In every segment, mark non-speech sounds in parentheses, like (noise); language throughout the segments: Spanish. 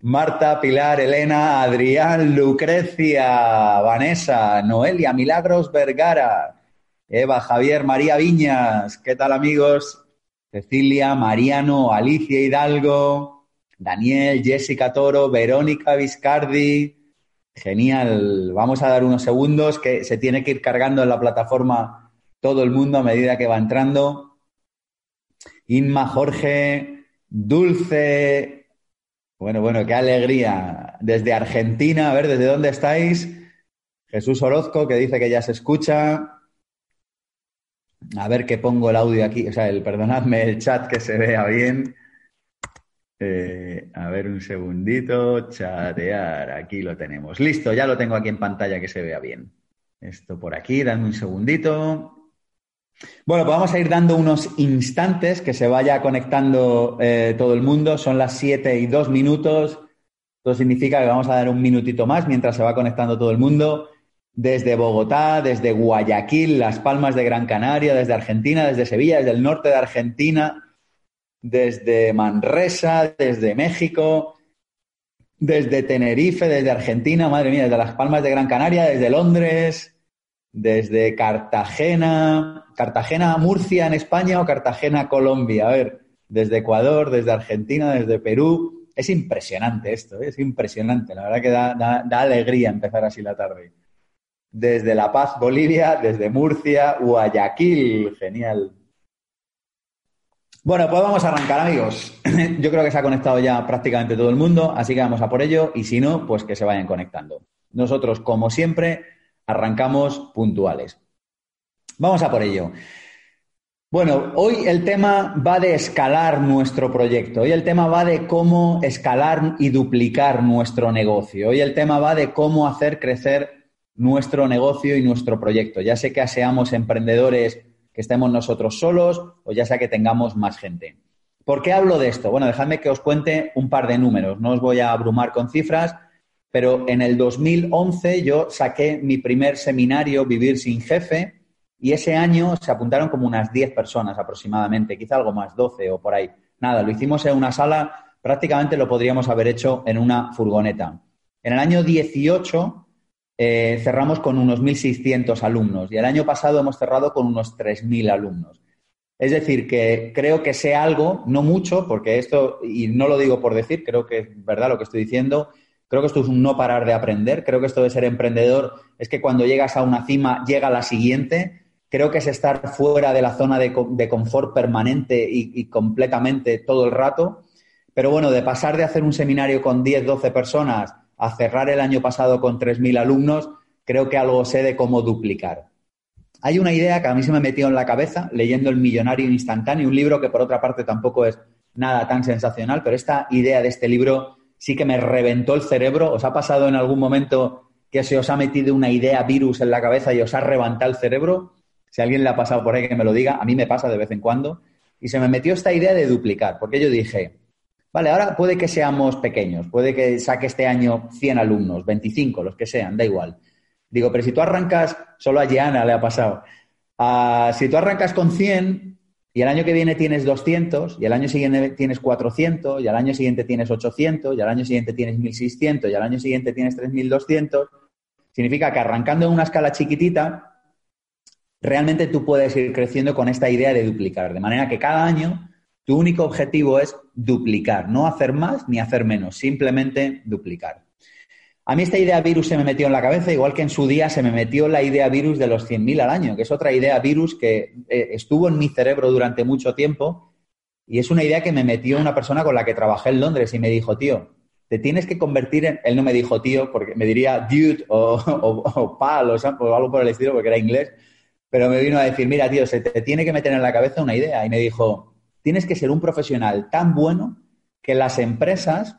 Marta, Pilar, Elena, Adrián, Lucrecia, Vanessa, Noelia, Milagros, Vergara, Eva, Javier, María Viñas, ¿qué tal amigos? Cecilia, Mariano, Alicia Hidalgo, Daniel, Jessica Toro, Verónica Viscardi. Genial. Vamos a dar unos segundos que se tiene que ir cargando en la plataforma todo el mundo a medida que va entrando. Inma, Jorge, Dulce. Bueno, bueno, qué alegría. Desde Argentina, a ver, ¿desde dónde estáis? Jesús Orozco, que dice que ya se escucha. A ver que pongo el audio aquí, o sea, el, perdonadme el chat que se vea bien. Eh, a ver un segundito, chatear, aquí lo tenemos. Listo, ya lo tengo aquí en pantalla que se vea bien. Esto por aquí, dame un segundito. Bueno, pues vamos a ir dando unos instantes que se vaya conectando eh, todo el mundo. Son las 7 y 2 minutos. Esto significa que vamos a dar un minutito más mientras se va conectando todo el mundo desde Bogotá, desde Guayaquil, Las Palmas de Gran Canaria, desde Argentina, desde Sevilla, desde el norte de Argentina, desde Manresa, desde México, desde Tenerife, desde Argentina, madre mía, desde Las Palmas de Gran Canaria, desde Londres, desde Cartagena, Cartagena, Murcia en España o Cartagena, Colombia. A ver, desde Ecuador, desde Argentina, desde Perú. Es impresionante esto, ¿eh? es impresionante. La verdad que da, da alegría empezar así la tarde desde La Paz, Bolivia, desde Murcia, Guayaquil. Genial. Bueno, pues vamos a arrancar, amigos. (clears throat) Yo creo que se ha conectado ya prácticamente todo el mundo, así que vamos a por ello y si no, pues que se vayan conectando. Nosotros, como siempre, arrancamos puntuales. Vamos a por ello. Bueno, hoy el tema va de escalar nuestro proyecto. Hoy el tema va de cómo escalar y duplicar nuestro negocio. Hoy el tema va de cómo hacer crecer nuestro negocio y nuestro proyecto, ya sea que seamos emprendedores que estemos nosotros solos o ya sea que tengamos más gente. ¿Por qué hablo de esto? Bueno, dejadme que os cuente un par de números, no os voy a abrumar con cifras, pero en el 2011 yo saqué mi primer seminario Vivir sin jefe y ese año se apuntaron como unas 10 personas aproximadamente, quizá algo más, 12 o por ahí. Nada, lo hicimos en una sala, prácticamente lo podríamos haber hecho en una furgoneta. En el año 18 eh, cerramos con unos 1.600 alumnos y el año pasado hemos cerrado con unos 3.000 alumnos. Es decir, que creo que sé algo, no mucho, porque esto, y no lo digo por decir, creo que es verdad lo que estoy diciendo, creo que esto es un no parar de aprender, creo que esto de ser emprendedor es que cuando llegas a una cima llega la siguiente, creo que es estar fuera de la zona de, confort permanente y, y, completamente todo el rato, pero bueno, de pasar de hacer un seminario con 10, 12 personas a cerrar el año pasado con 3.000 alumnos, creo que algo sé de cómo duplicar. Hay una idea que a mí se me metió en la cabeza leyendo El Millonario Instantáneo, un libro que por otra parte tampoco es nada tan sensacional, pero esta idea de este libro sí que me reventó el cerebro. ¿Os ha pasado en algún momento que se os ha metido una idea virus en la cabeza y os ha reventado el cerebro? Si alguien le ha pasado por ahí que me lo diga, a mí me pasa de vez en cuando. Y se me metió esta idea de duplicar, porque yo dije, Vale, ahora puede que seamos pequeños, puede que saque este año 100 alumnos, 25, los que sean, da igual. Digo, pero si tú arrancas, solo a Gianna le ha pasado. Ah, si tú arrancas con 100 y el año que viene tienes 200, y el año siguiente tienes 400, y al año siguiente tienes 800, y al año siguiente tienes 1600, y al año siguiente tienes 3200, significa que arrancando en una escala chiquitita, realmente tú puedes ir creciendo con esta idea de duplicar. De manera que cada año tu único objetivo es duplicar, no hacer más ni hacer menos, simplemente duplicar. A mí esta idea virus se me metió en la cabeza, igual que en su día se me metió la idea virus de los 100.000 al año, que es otra idea virus que eh, estuvo en mi cerebro durante mucho tiempo y es una idea que me metió una persona con la que trabajé en Londres y me dijo, tío, te tienes que convertir en... Él no me dijo tío, porque me diría dude o, (laughs) pal o, o algo por el estilo, porque era inglés, pero me vino a decir, mira, tío, se te tiene que meter en la cabeza una idea. Y me dijo, tienes que ser un profesional tan bueno que las empresas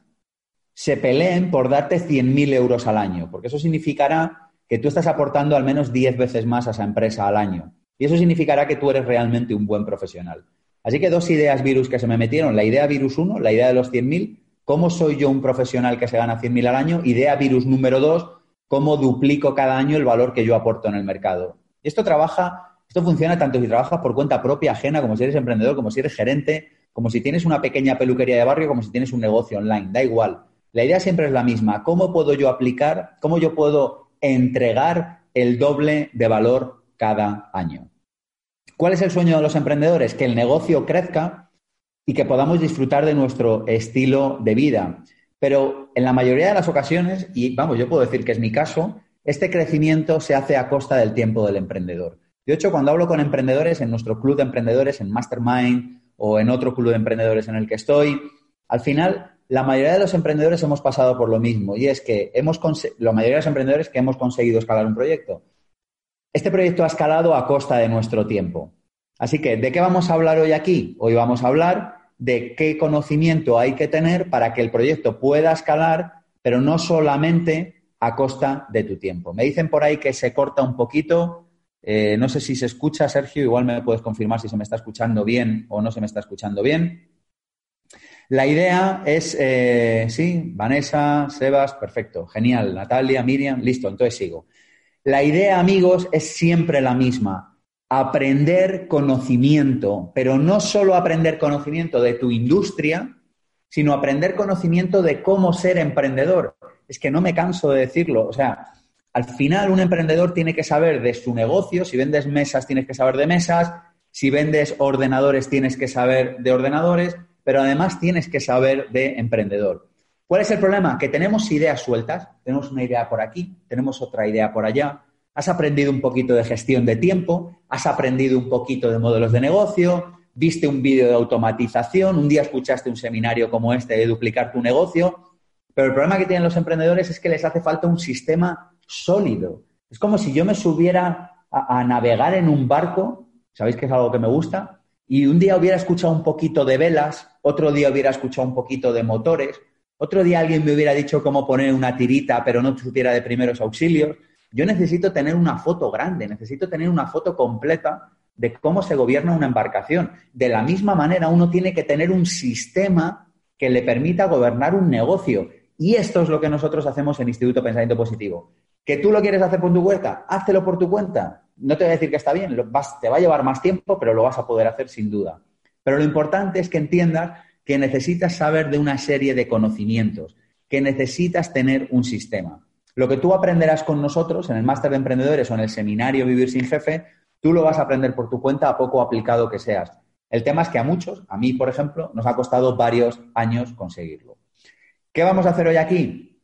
se peleen por darte 100.000 euros al año, porque eso significará que tú estás aportando al menos 10 veces más a esa empresa al año. Y eso significará que tú eres realmente un buen profesional. Así que dos ideas virus que se me metieron. La idea virus 1, la idea de los 100.000, cómo soy yo un profesional que se gana 100.000 al año. Idea virus número 2, cómo duplico cada año el valor que yo aporto en el mercado. Y esto trabaja, esto funciona tanto si trabajas por cuenta propia, ajena, como si eres emprendedor, como si eres gerente, como si tienes una pequeña peluquería de barrio, como si tienes un negocio online. Da igual. La idea siempre es la misma. ¿Cómo puedo yo aplicar, cómo yo puedo entregar el doble de valor cada año? ¿Cuál es el sueño de los emprendedores? Que el negocio crezca y que podamos disfrutar de nuestro estilo de vida. Pero en la mayoría de las ocasiones, y vamos, yo puedo decir que es mi caso, este crecimiento se hace a costa del tiempo del emprendedor. De hecho, cuando hablo con emprendedores en nuestro club de emprendedores, en Mastermind o en otro club de emprendedores en el que estoy, al final la mayoría de los emprendedores hemos pasado por lo mismo y es que hemos la mayoría de los emprendedores que hemos conseguido escalar un proyecto. Este proyecto ha escalado a costa de nuestro tiempo. Así que, ¿de qué vamos a hablar hoy aquí? Hoy vamos a hablar de qué conocimiento hay que tener para que el proyecto pueda escalar, pero no solamente a costa de tu tiempo. Me dicen por ahí que se corta un poquito. Eh, no sé si se escucha, Sergio, igual me puedes confirmar si se me está escuchando bien o no se me está escuchando bien. La idea es, eh, sí, Vanessa, Sebas, perfecto, genial, Natalia, Miriam, listo, entonces sigo. La idea, amigos, es siempre la misma, aprender conocimiento, pero no solo aprender conocimiento de tu industria, sino aprender conocimiento de cómo ser emprendedor. Es que no me canso de decirlo, o sea, al final un emprendedor tiene que saber de su negocio, si vendes mesas tienes que saber de mesas, si vendes ordenadores tienes que saber de ordenadores, pero además tienes que saber de emprendedor. ¿Cuál es el problema? Que tenemos ideas sueltas, tenemos una idea por aquí, tenemos otra idea por allá, has aprendido un poquito de gestión de tiempo, has aprendido un poquito de modelos de negocio, viste un vídeo de automatización, un día escuchaste un seminario como este de duplicar tu negocio, pero el problema que tienen los emprendedores es que les hace falta un sistema sólido. Es como si yo me subiera a, a navegar en un barco, ¿sabéis que es algo que me gusta? y un día hubiera escuchado un poquito de velas, otro día hubiera escuchado un poquito de motores, otro día alguien me hubiera dicho cómo poner una tirita pero no supiera de primeros auxilios. Yo necesito tener una foto grande, necesito tener una foto completa de cómo se gobierna una embarcación. De la misma manera, uno tiene que tener un sistema que le permita gobernar un negocio. Y esto es lo que nosotros hacemos en Instituto Pensamiento Positivo. ¿Que tú lo quieres hacer por tu cuenta? Háztelo por tu cuenta no te voy a decir que está bien, te va a llevar más tiempo, pero lo vas a poder hacer sin duda. Pero lo importante es que entiendas que necesitas saber de una serie de conocimientos, que necesitas tener un sistema. Lo que tú aprenderás con nosotros en el máster de emprendedores o en el seminario Vivir sin Jefe, tú lo vas a aprender por tu cuenta a poco aplicado que seas. El tema es que a muchos, a mí por ejemplo, nos ha costado varios años conseguirlo. ¿Qué vamos a hacer hoy aquí?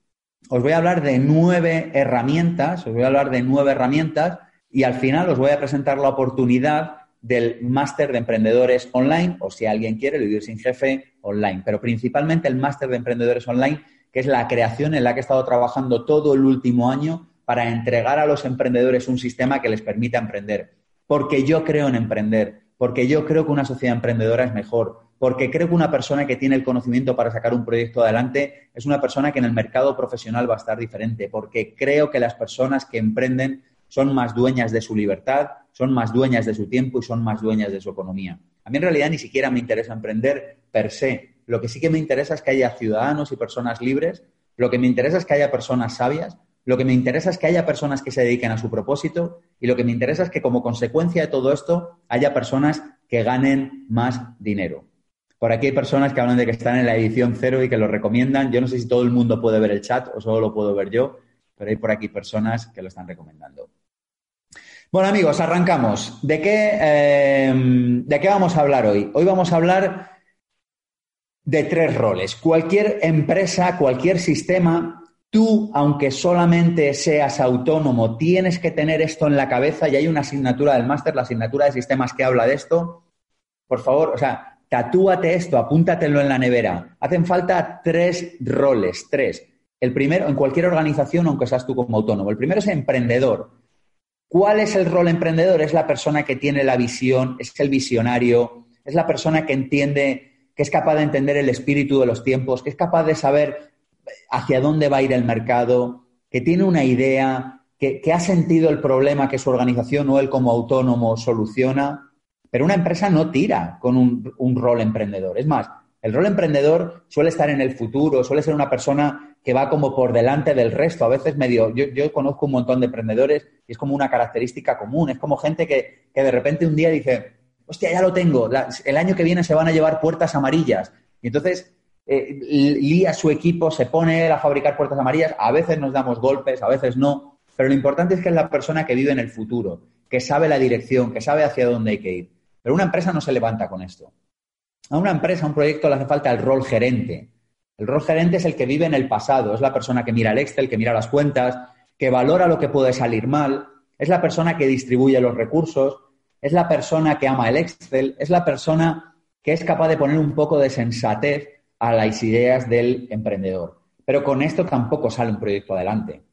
Os voy a hablar de nueve herramientas, os voy a hablar de nueve herramientas y al final os voy a presentar la oportunidad del máster de emprendedores online, o si alguien quiere, vivir sin jefe online, pero principalmente el máster de emprendedores online, que es la creación en la que he estado trabajando todo el último año para entregar a los emprendedores un sistema que les permita emprender. Porque yo creo en emprender, porque yo creo que una sociedad emprendedora es mejor, porque creo que una persona que tiene el conocimiento para sacar un proyecto adelante es una persona que en el mercado profesional va a estar diferente, porque creo que las personas que emprenden son más dueñas de su libertad, son más dueñas de su tiempo y son más dueñas de su economía. A mí en realidad ni siquiera me interesa emprender per se. Lo que sí que me interesa es que haya ciudadanos y personas libres, lo que me interesa es que haya personas sabias, lo que me interesa es que haya personas que se dediquen a su propósito y lo que me interesa es que como consecuencia de todo esto haya personas que ganen más dinero. Por aquí hay personas que hablan de que están en la edición cero y que lo recomiendan. Yo no sé si todo el mundo puede ver el chat o solo lo puedo ver yo, pero hay por aquí personas que lo están recomendando. Bueno, amigos, arrancamos. ¿De qué, eh, ¿De qué vamos a hablar hoy? Hoy vamos a hablar de tres roles. Cualquier empresa, cualquier sistema, tú, aunque solamente seas autónomo, tienes que tener esto en la cabeza y hay una asignatura del máster, la asignatura de sistemas que habla de esto. Por favor, o sea, tatúate esto, apúntatelo en la nevera. Hacen falta tres roles, tres. El primero, en cualquier organización, aunque seas tú como autónomo. El primero es emprendedor. ¿Cuál es el rol emprendedor? Es la persona que tiene la visión, es el visionario, es la persona que entiende que es capaz de entender el espíritu de los tiempos, que es capaz de saber hacia dónde va a ir el mercado, que tiene una idea, que, ha sentido el problema que su organización o él como autónomo soluciona. Pero una empresa no tira con un, rol emprendedor. Es más, el rol emprendedor suele estar en el futuro, suele ser una persona que va como por delante del resto. A veces medio, yo, yo conozco un montón de emprendedores y es como una característica común. Es como gente que, que de repente un día dice, hostia, ya lo tengo, el año que viene se van a llevar puertas amarillas. Y entonces eh, lía su equipo, se pone a fabricar puertas amarillas, a veces nos damos golpes, a veces no, pero lo importante es que es la persona que vive en el futuro, que sabe la dirección, que sabe hacia dónde hay que ir. Pero una empresa no se levanta con esto. A una empresa, a un proyecto le hace falta el rol gerente. El rol gerente es el que vive en el pasado, es la persona que mira el Excel, que mira las cuentas, que valora lo que puede salir mal, es la persona que distribuye los recursos, es la persona que ama el Excel, es la persona que es capaz de poner un poco de sensatez a las ideas del emprendedor. Pero con esto tampoco sale un proyecto adelante.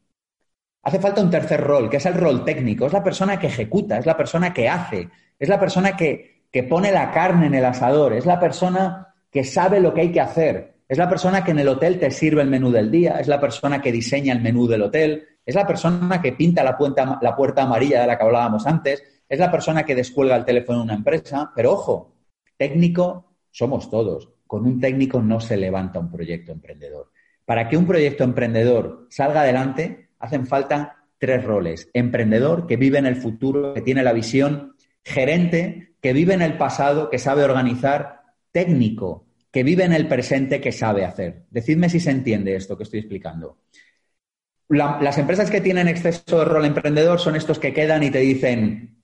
Hace falta un tercer rol, que es el rol técnico. Es la persona que ejecuta, es la persona que hace, es la persona que, que pone la carne en el asador, es la persona que sabe lo que hay que hacer, es la persona que en el hotel te sirve el menú del día, es la persona que diseña el menú del hotel, es la persona que pinta la puerta, la puerta amarilla de la que hablábamos antes, es la persona que descuelga el teléfono en una empresa, pero ojo, técnico somos todos. Con un técnico no se levanta un proyecto emprendedor. Para que un proyecto emprendedor salga adelante, hacen falta tres roles. Emprendedor, que vive en el futuro, que tiene la visión. Gerente, que vive en el pasado, que sabe organizar. Técnico, que vive en el presente, que sabe hacer. Decidme si se entiende esto que estoy explicando. las empresas que tienen exceso de rol emprendedor son estos que quedan y te dicen,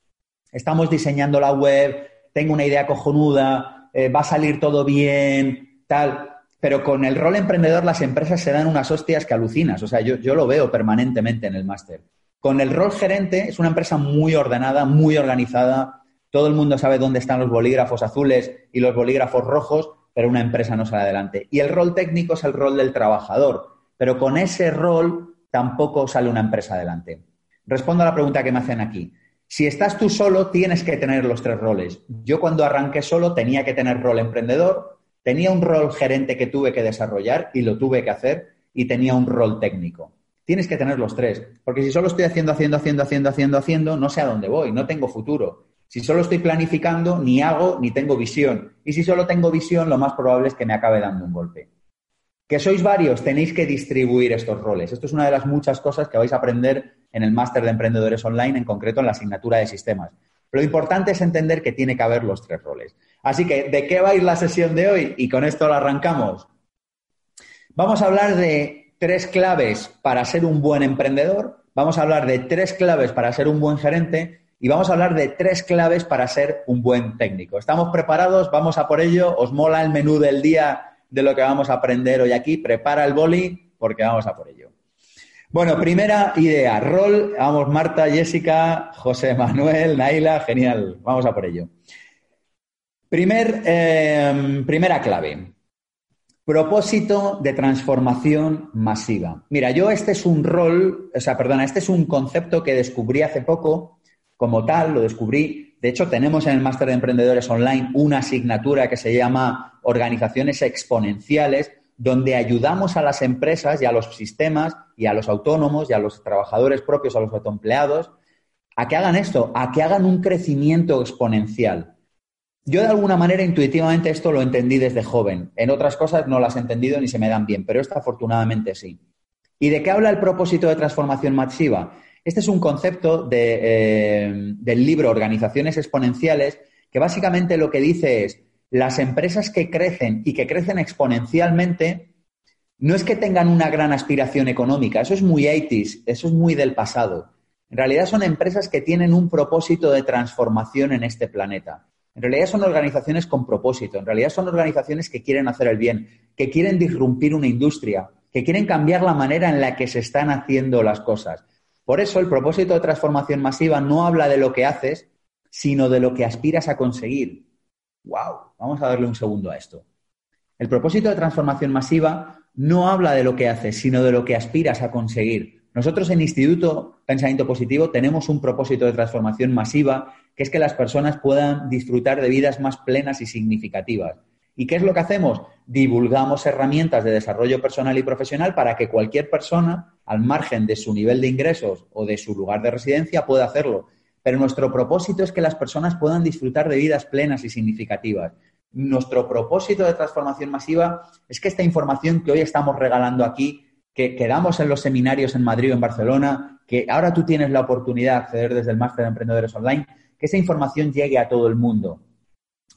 estamos diseñando la web, tengo una idea cojonuda, eh, va a salir todo bien, tal. Pero con el rol emprendedor las empresas se dan unas hostias que alucinas. O sea, yo, yo lo veo permanentemente en el máster. Con el rol gerente es una empresa muy ordenada, muy organizada. Todo el mundo sabe dónde están los bolígrafos azules y los bolígrafos rojos, pero una empresa no sale adelante. Y el rol técnico es el rol del trabajador. Pero con ese rol tampoco sale una empresa adelante. Respondo a la pregunta que me hacen aquí. Si estás tú solo, tienes que tener los tres roles. Yo cuando arranqué solo tenía que tener rol emprendedor, tenía un rol gerente que tuve que desarrollar y lo tuve que hacer, y tenía un rol técnico. Tienes que tener los tres, porque si solo estoy haciendo, haciendo, haciendo, haciendo, haciendo, haciendo, no sé a dónde voy, no tengo futuro. Si solo estoy planificando, ni hago ni tengo visión. Y si solo tengo visión, lo más probable es que me acabe dando un golpe. Que sois varios, tenéis que distribuir estos roles. Esto es una de las muchas cosas que vais a aprender en el máster de emprendedores online, en concreto en la asignatura de sistemas. Lo importante es entender que tiene que haber los tres roles. Así que, ¿de qué va a ir la sesión de hoy? Y con esto la arrancamos. Vamos a hablar de tres claves para ser un buen emprendedor, vamos a hablar de tres claves para ser un buen gerente y vamos a hablar de tres claves para ser un buen técnico. ¿Estamos preparados? Vamos a por ello. ¿Os mola el menú del día de lo que vamos a aprender hoy aquí? Prepara el boli porque vamos a por ello. Bueno, primera idea, rol, vamos, Marta, Jessica, José Manuel, Naila, genial, vamos a por ello. Primer, em, primera clave, propósito de transformación masiva. Mira, yo este es un rol, o sea, perdona, este es un concepto que descubrí hace poco, como tal, lo descubrí. De hecho, tenemos en el Máster de Emprendedores Online una asignatura que se llama Organizaciones Exponenciales, donde ayudamos a las empresas y a los sistemas y a los autónomos y a los trabajadores propios, a los autoempleados, a que hagan esto, a que hagan un crecimiento exponencial. Yo de alguna manera intuitivamente esto lo entendí desde joven. En otras cosas no las he entendido ni se me dan bien, pero esta afortunadamente sí. ¿Y de qué habla el propósito de transformación masiva? Este es un concepto eh, del libro Organizaciones Exponenciales que básicamente lo que dice es, las empresas que crecen y que crecen exponencialmente, no es que tengan una gran aspiración económica, eso es muy 80 eso es muy del pasado. En realidad son empresas que tienen un propósito de transformación en este planeta. En realidad son organizaciones con propósito, en realidad son organizaciones que quieren hacer el bien, que quieren disrumpir una industria, que quieren cambiar la manera en la que se están haciendo las cosas. Por eso el propósito de transformación masiva no habla de lo que haces, sino de lo que aspiras a conseguir. ¡Wow! Vamos a darle un segundo a esto. El propósito de transformación masiva no habla de lo que haces, sino de lo que aspiras a conseguir. Nosotros en Instituto Pensamiento Positivo tenemos un propósito de transformación masiva, que es que las personas puedan disfrutar de vidas más plenas y significativas. ¿Y qué es lo que hacemos? Divulgamos herramientas de desarrollo personal y profesional para que cualquier persona, al margen de su nivel de ingresos o de su lugar de residencia, pueda hacerlo. Pero nuestro propósito es que las personas puedan disfrutar de vidas plenas y significativas. Nuestro propósito de transformación masiva es que esta información que hoy estamos regalando aquí, que, quedamos en los seminarios en Madrid o en Barcelona, que ahora tú tienes la oportunidad de acceder desde el máster de emprendedores online, que esa información llegue a todo el mundo.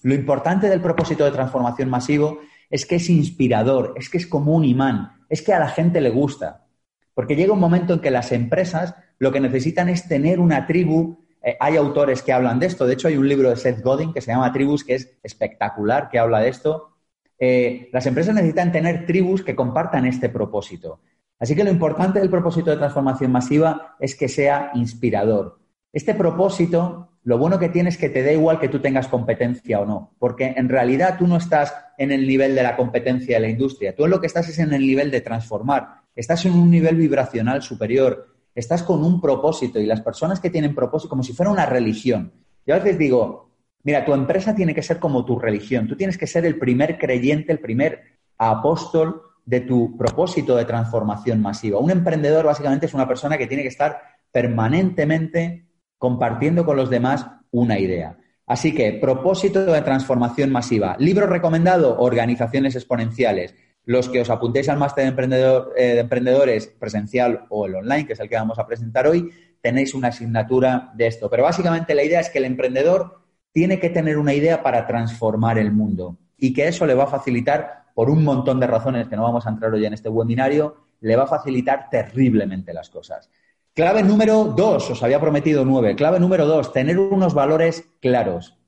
Lo importante del propósito de transformación masivo es que es inspirador, es que es como un imán, es que a la gente le gusta. Porque llega un momento en que las empresas lo que necesitan es tener una tribu eh, hay autores que hablan de esto. De hecho, hay un libro de Seth Godin que se llama Tribus, que es espectacular, que habla de esto. Eh, las empresas necesitan tener tribus que compartan este propósito. Así que lo importante del propósito de transformación masiva es que sea inspirador. Este propósito, lo bueno que tiene es que te da igual que tú tengas competencia o no, porque en realidad tú no estás en el nivel de la competencia de la industria, tú en lo que estás es en el nivel de transformar, estás en un nivel vibracional superior, estás con un propósito y las personas que tienen propósito, como si fuera una religión. Yo a veces digo, mira, tu empresa tiene que ser como tu religión, tú tienes que ser el primer creyente, el primer apóstol de tu propósito de transformación masiva. Un emprendedor básicamente es una persona que tiene que estar permanentemente compartiendo con los demás una idea. Así que, propósito de transformación masiva. Libro recomendado, organizaciones exponenciales los que os apuntéis al máster de, emprendedor, eh, de emprendedores presencial o el online, que es el que vamos a presentar hoy, tenéis una asignatura de esto. Pero básicamente la idea es que el emprendedor tiene que tener una idea para transformar el mundo y que eso le va a facilitar, por un montón de razones que no vamos a entrar hoy en este webinario, le va a facilitar terriblemente las cosas. Clave número dos, os había prometido nueve. Clave número dos, tener unos valores claros.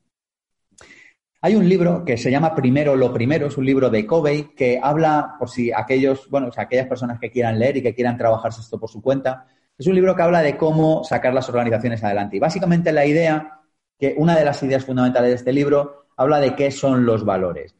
Hay un libro que se llama Primero lo Primero, es un libro de Covey que habla, por si aquellos, bueno, o aquellas personas que quieran leer y que quieran trabajarse esto por su cuenta, es un libro que habla de cómo sacar las organizaciones adelante. Y básicamente la idea, que una de las ideas fundamentales de este libro, habla de qué son los valores.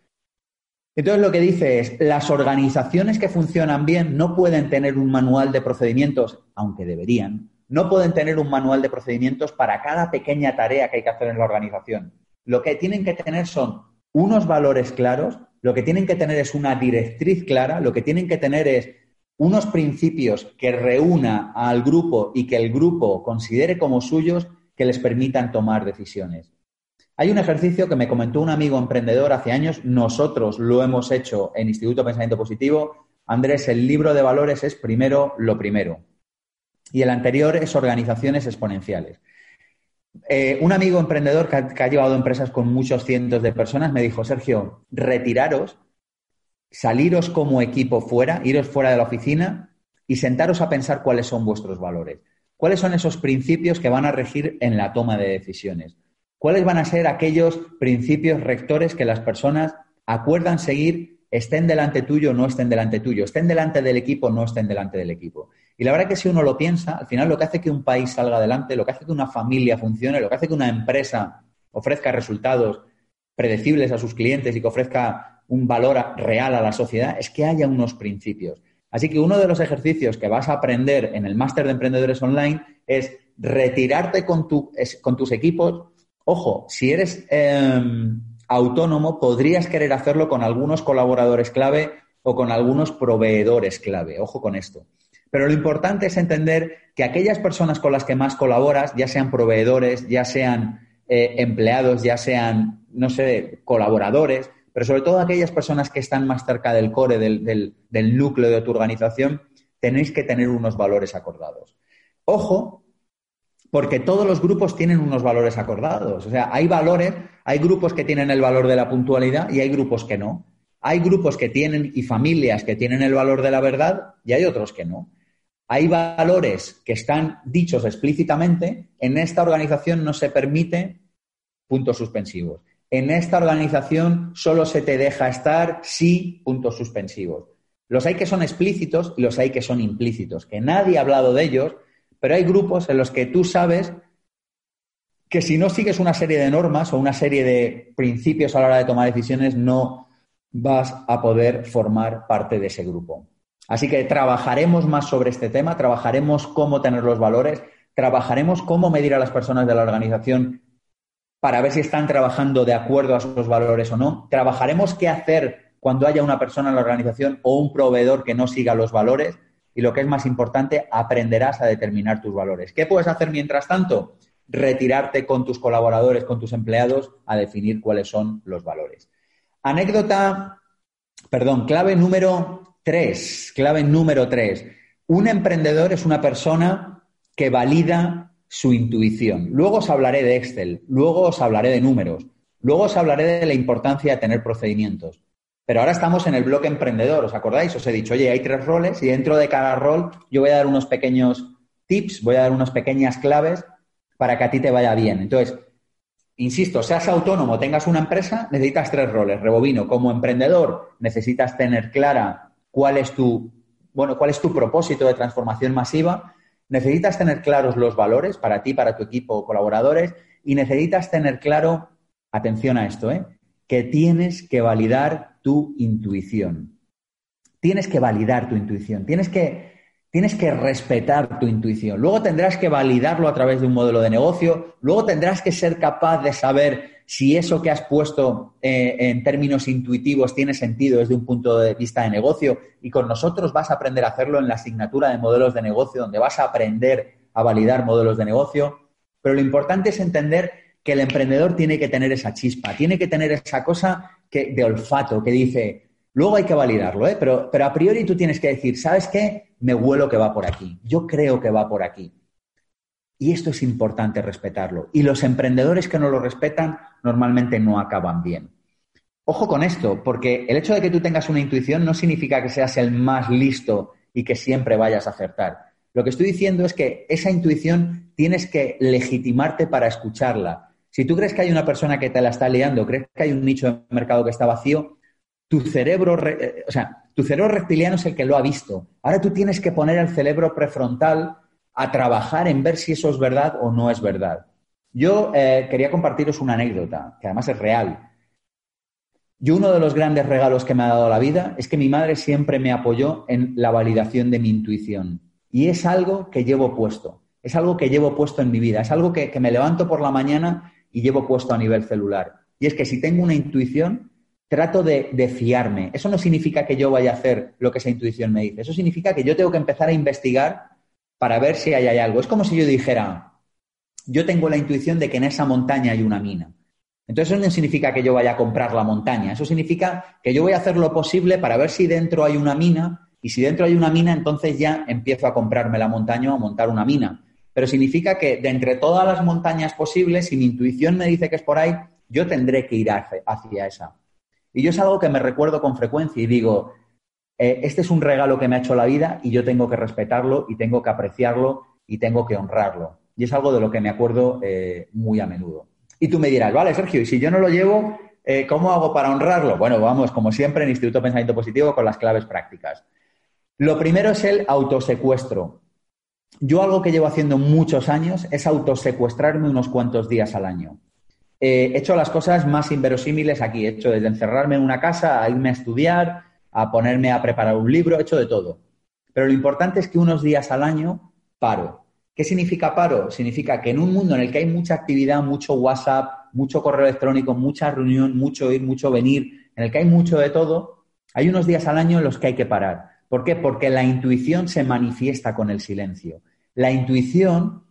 Entonces lo que dice es, las organizaciones que funcionan bien no pueden tener un manual de procedimientos, aunque deberían, no pueden tener un manual de procedimientos para cada pequeña tarea que hay que hacer en la organización lo que tienen que tener son unos valores claros, lo que tienen que tener es una directriz clara, lo que tienen que tener es unos principios que reúna al grupo y que el grupo considere como suyos que les permitan tomar decisiones. Hay un ejercicio que me comentó un amigo emprendedor hace años, nosotros lo hemos hecho en Instituto Pensamiento Positivo. Andrés, el libro de valores es primero lo primero y el anterior es organizaciones exponenciales. Eh, un amigo emprendedor que ha, llevado empresas con muchos cientos de personas me dijo, Sergio, retiraros, saliros como equipo fuera, iros fuera de la oficina y sentaros a pensar cuáles son vuestros valores. ¿Cuáles son esos principios que van a regir en la toma de decisiones? ¿Cuáles van a ser aquellos principios rectores que las personas acuerdan seguir, estén delante tuyo o no estén delante tuyo, estén delante del equipo o no estén delante del equipo? Y la verdad que si uno lo piensa, al final lo que hace que un país salga adelante, lo que hace que una familia funcione, lo que hace que una empresa ofrezca resultados predecibles a sus clientes y que ofrezca un valor real a la sociedad, es que haya unos principios. Así que uno de los ejercicios que vas a aprender en el máster de emprendedores online es retirarte con, con tus equipos. Ojo, si eres em, autónomo, podrías querer hacerlo con algunos colaboradores clave o con algunos proveedores clave. Ojo con esto. Pero lo importante es entender que aquellas personas con las que más colaboras, ya sean proveedores, ya sean eh, empleados, ya sean, no sé, colaboradores, pero sobre todo aquellas personas que están más cerca del core, del, del núcleo de tu organización, tenéis que tener unos valores acordados. Ojo, porque todos los grupos tienen unos valores acordados. O sea, hay valores, hay grupos que tienen el valor de la puntualidad y hay grupos que no. Hay grupos que tienen y familias que tienen el valor de la verdad y hay otros que no. Hay valores que están dichos explícitamente. En esta organización no se permite puntos suspensivos. En esta organización solo se te deja estar si puntos suspensivos. Los hay que son explícitos y los hay que son implícitos, que nadie ha hablado de ellos, pero hay grupos en los que tú sabes que si no sigues una serie de normas o una serie de principios a la hora de tomar decisiones, no vas a poder formar parte de ese grupo. Así que trabajaremos más sobre este tema, trabajaremos cómo tener los valores, trabajaremos cómo medir a las personas de la organización para ver si están trabajando de acuerdo a sus valores o no. Trabajaremos qué hacer cuando haya una persona en la organización o un proveedor que no siga los valores y lo que es más importante, aprenderás a determinar tus valores. ¿Qué puedes hacer mientras tanto? Retirarte con tus colaboradores, con tus empleados, a definir cuáles son los valores. Anécdota, perdón, clave número tres, clave número tres. Un emprendedor es una persona que valida su intuición. Luego os hablaré de Excel, luego os hablaré de números, luego os hablaré de la importancia de tener procedimientos. Pero ahora estamos en el bloque emprendedor, ¿os acordáis? Os he dicho, oye, hay tres roles y dentro de cada rol yo voy a dar unos pequeños tips, voy a dar unas pequeñas claves para que a ti te vaya bien. Entonces, insisto, seas autónomo, tengas una empresa, necesitas tres roles. Rebobino, como emprendedor, necesitas tener clara cuál es tu, bueno, cuál es tu propósito de transformación masiva, necesitas tener claros los valores para ti, para tu equipo colaboradores, y necesitas tener claro, atención a esto, ¿eh? que tienes que validar tu intuición. Tienes que validar tu intuición, tienes que, tienes que respetar tu intuición. Luego tendrás que validarlo a través de un modelo de negocio, luego tendrás que ser capaz de saber si eso que has puesto eh, en términos intuitivos tiene sentido desde un punto de vista de negocio y con nosotros vas a aprender a hacerlo en la asignatura de modelos de negocio, donde vas a aprender a validar modelos de negocio. Pero lo importante es entender que el emprendedor tiene que tener esa chispa, tiene que tener esa cosa que, de olfato que dice, luego hay que validarlo, ¿eh? pero, pero a priori tú tienes que decir, ¿sabes qué? Me huelo que va por aquí, yo creo que va por aquí. Y esto es importante respetarlo. Y los emprendedores que no lo respetan normalmente no acaban bien. Ojo con esto, porque el hecho de que tú tengas una intuición no significa que seas el más listo y que siempre vayas a acertar. Lo que estoy diciendo es que esa intuición tienes que legitimarte para escucharla, si tú crees que hay una persona que te la está liando, crees que hay un nicho de mercado que está vacío, tu cerebro, eh, o sea, tu cerebro reptiliano es el que lo ha visto. Ahora tú tienes que poner el cerebro prefrontal a trabajar en ver si eso es verdad o no es verdad. Yo eh, quería compartiros una anécdota, que además es real. Yo uno de los grandes regalos que me ha dado la vida es que mi madre siempre me apoyó en la validación de mi intuición. Y es algo que llevo puesto, es algo que llevo puesto en mi vida, es algo que me levanto por la mañana y llevo puesto a nivel celular. Y es que si tengo una intuición, trato de, fiarme. Eso no significa que yo vaya a hacer lo que esa intuición me dice. Eso significa que yo tengo que empezar a investigar para ver si hay, hay algo. Es como si yo dijera, yo tengo la intuición de que en esa montaña hay una mina. Entonces eso no significa que yo vaya a comprar la montaña. Eso significa que yo voy a hacer lo posible para ver si dentro hay una mina y si dentro hay una mina, entonces ya empiezo a comprarme la montaña o a montar una mina pero significa que de entre todas las montañas posibles, si mi intuición me dice que es por ahí, yo tendré que ir hacia esa. Y yo es algo que me recuerdo con frecuencia y digo, eh, este es un regalo que me ha hecho la vida y yo tengo que respetarlo y tengo que apreciarlo y tengo que honrarlo. Y es algo de lo que me acuerdo eh, muy a menudo. Y tú me dirás, vale, Sergio, y si yo no lo llevo, eh, ¿cómo hago para honrarlo? Bueno, vamos, como siempre, en Instituto Pensamiento Positivo con las claves prácticas. Lo primero es el autosecuestro yo algo que llevo haciendo muchos años es autosecuestrarme unos cuantos días al año. he hecho las cosas más inverosímiles aquí. He hecho desde encerrarme en una casa, a irme a estudiar, a ponerme a preparar un libro, he hecho de todo. Pero lo importante es que unos días al año paro. ¿Qué significa paro? Significa que en un mundo en el que hay mucha actividad, mucho WhatsApp, mucho correo electrónico, mucha reunión, mucho ir, mucho venir, en el que hay mucho de todo, hay unos días al año en los que hay que parar. ¿Por qué? Porque la intuición se manifiesta con el silencio. La intuición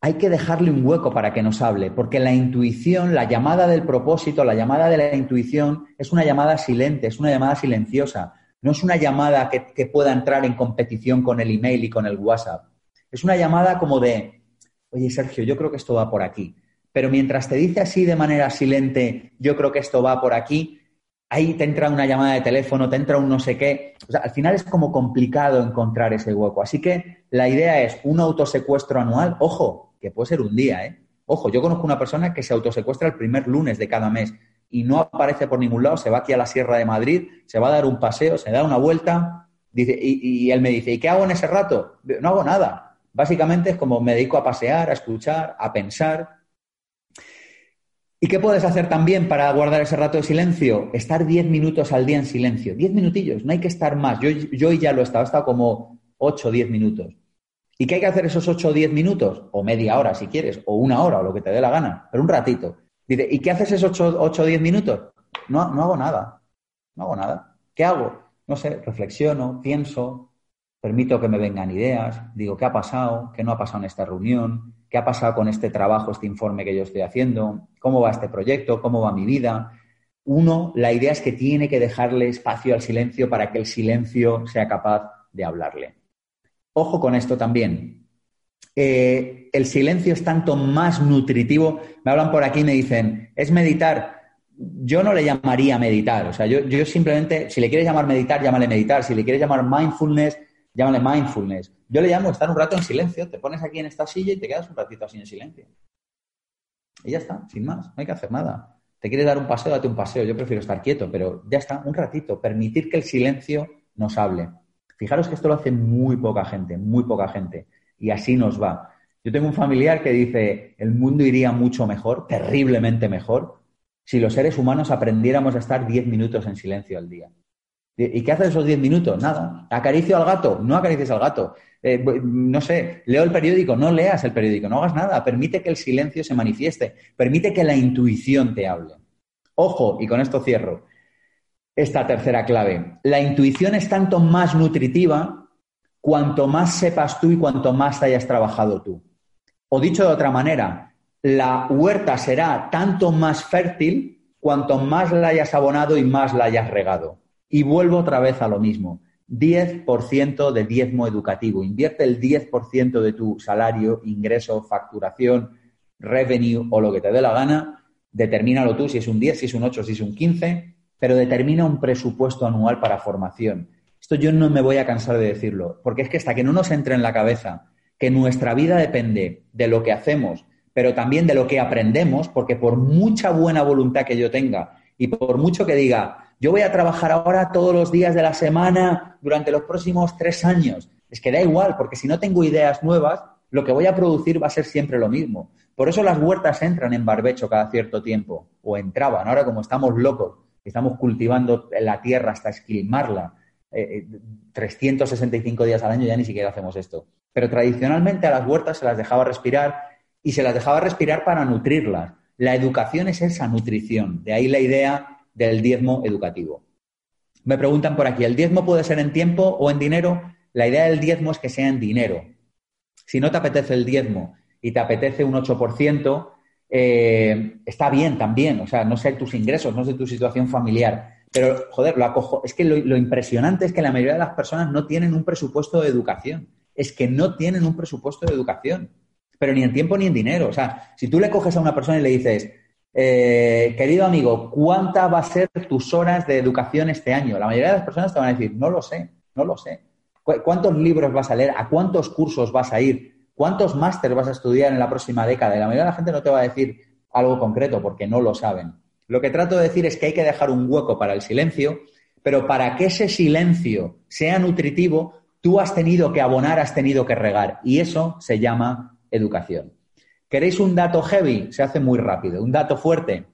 hay que dejarle un hueco para que nos hable, porque la intuición, la llamada del propósito, la llamada de la intuición es una llamada silente, es una llamada silenciosa, no es una llamada que, pueda entrar en competición con el email y con el WhatsApp. Es una llamada como de, oye Sergio, yo creo que esto va por aquí. Pero mientras te dice así de manera silente, yo creo que esto va por aquí, ahí te entra una llamada de teléfono, te entra un no sé qué. O sea, al final es como complicado encontrar ese hueco. Así que la idea es un autosecuestro anual. Ojo, que puede ser un día, ¿eh? Ojo, yo conozco una persona que se autosecuestra el primer lunes de cada mes y no aparece por ningún lado, se va aquí a la Sierra de Madrid, se va a dar un paseo, se da una vuelta, dice, y, y él me dice, ¿y qué hago en ese rato? No hago nada. Básicamente es como me dedico a pasear, a escuchar, a pensar, ¿Y qué puedes hacer también para guardar ese rato de silencio? Estar 10 minutos al día en silencio. 10 minutillos, no hay que estar más. Yo, yo ya lo he estado, he estado como 8 o 10 minutos. ¿Y qué hay que hacer esos 8 o 10 minutos? O media hora si quieres, o una hora, o lo que te dé la gana, pero un ratito. Dice, ¿y qué haces esos 8, o 10 minutos? No, no hago nada. No hago nada. ¿Qué hago? No sé, reflexiono, pienso, permito que me vengan ideas, digo, ¿qué ha pasado? ¿Qué no ha pasado en esta reunión? Qué ha pasado con este trabajo, este informe que yo estoy haciendo, cómo va este proyecto, cómo va mi vida. Uno, la idea es que tiene que dejarle espacio al silencio para que el silencio sea capaz de hablarle. Ojo con esto también. Eh, el silencio es tanto más nutritivo. Me hablan por aquí y me dicen, es meditar. Yo no le llamaría meditar. O sea, yo, yo simplemente, si le quieres llamar meditar, llámale meditar. Si le quieres llamar mindfulness, llámale mindfulness. Yo le llamo estar un rato en silencio, te pones aquí en esta silla y te quedas un ratito así en silencio. Y ya está, sin más, no hay que hacer nada. Te quieres dar un paseo, date un paseo. Yo prefiero estar quieto, pero ya está, un ratito, permitir que el silencio nos hable. Fijaros que esto lo hace muy poca gente, muy poca gente. Y así nos va. Yo tengo un familiar que dice, el mundo iría mucho mejor, terriblemente mejor, si los seres humanos aprendiéramos a estar diez minutos en silencio al día. ¿Y qué haces esos 10 minutos? Nada. ¿Acaricio al gato? No acaricies al gato. Eh, no sé, leo el periódico, no leas el periódico, no hagas nada. Permite que el silencio se manifieste. Permite que la intuición te hable. Ojo, y con esto cierro. Esta tercera clave. La intuición es tanto más nutritiva cuanto más sepas tú y cuanto más hayas trabajado tú. O dicho de otra manera, la huerta será tanto más fértil cuanto más la hayas abonado y más la hayas regado. Y vuelvo otra vez a lo mismo. 10% de diezmo educativo. Invierte el 10% de tu salario, ingreso, facturación, revenue o lo que te dé la gana. Determínalo tú si es un 10, si es un 8, si es un 15, pero determina un presupuesto anual para formación. Esto yo no me voy a cansar de decirlo, porque es que hasta que no nos entre en la cabeza que nuestra vida depende de lo que hacemos, pero también de lo que aprendemos, porque por mucha buena voluntad que yo tenga y por mucho que diga, yo voy a trabajar ahora todos los días de la semana durante los próximos tres años. Es que da igual, porque si no tengo ideas nuevas, lo que voy a producir va a ser siempre lo mismo. Por eso las huertas entran en barbecho cada cierto tiempo, o entraban. Ahora, como estamos locos, estamos cultivando la tierra hasta esquilmarla, 365 eh, días al año ya ni siquiera hacemos esto. Pero tradicionalmente a las huertas se las dejaba respirar y se las dejaba respirar para nutrirlas. La educación es esa nutrición. De ahí la idea del diezmo educativo. Me preguntan por aquí, ¿el diezmo puede ser en tiempo o en dinero? La idea del diezmo es que sea en dinero. Si no te apetece el diezmo y te apetece un 8%, eh, está bien también. O sea, no sé tus ingresos, no sé tu situación familiar. Pero, joder, lo acojo. Es que lo, lo impresionante es que la mayoría de las personas no tienen un presupuesto de educación. Es que no tienen un presupuesto de educación. Pero ni en tiempo ni en dinero. O sea, si tú le coges a una persona y le dices, eh, querido amigo, ¿cuánta va a ser tus horas de educación este año? La mayoría de las personas te van a decir, no lo sé, no lo sé. ¿Cuántos libros vas a leer? ¿A cuántos cursos vas a ir? ¿Cuántos máster vas a estudiar en la próxima década? Y la mayoría de la gente no te va a decir algo concreto porque no lo saben. Lo que trato de decir es que hay que dejar un hueco para el silencio, pero para que ese silencio sea nutritivo, tú has tenido que abonar, has tenido que regar. Y eso se llama educación. ¿Queréis un dato heavy? Se hace muy rápido. Un dato fuerte.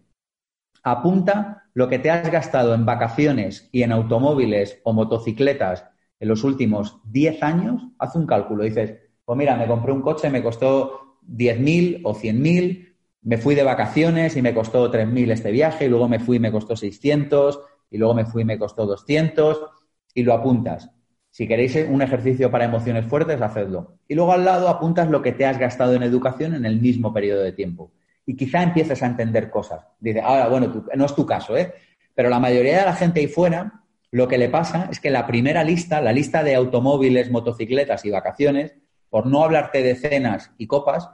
Apunta lo que te has gastado en vacaciones y en automóviles o motocicletas en los últimos 10 años. Haz un cálculo. Dices, pues mira, me compré un coche, me costó 10.000 o 100.000. Me fui de vacaciones y me costó 3.000 este viaje. Y luego me fui y me costó 600. Y luego me fui y me costó 200. Y lo apuntas. Si queréis un ejercicio para emociones fuertes, hacedlo. Y luego al lado apuntas lo que te has gastado en educación en el mismo periodo de tiempo. Y quizá empieces a entender cosas. Dice, ahora, bueno, no es tu caso, ¿eh? Pero la mayoría de la gente ahí fuera, lo que le pasa es que la primera lista, la lista de automóviles, motocicletas y vacaciones, por no hablarte de cenas y copas,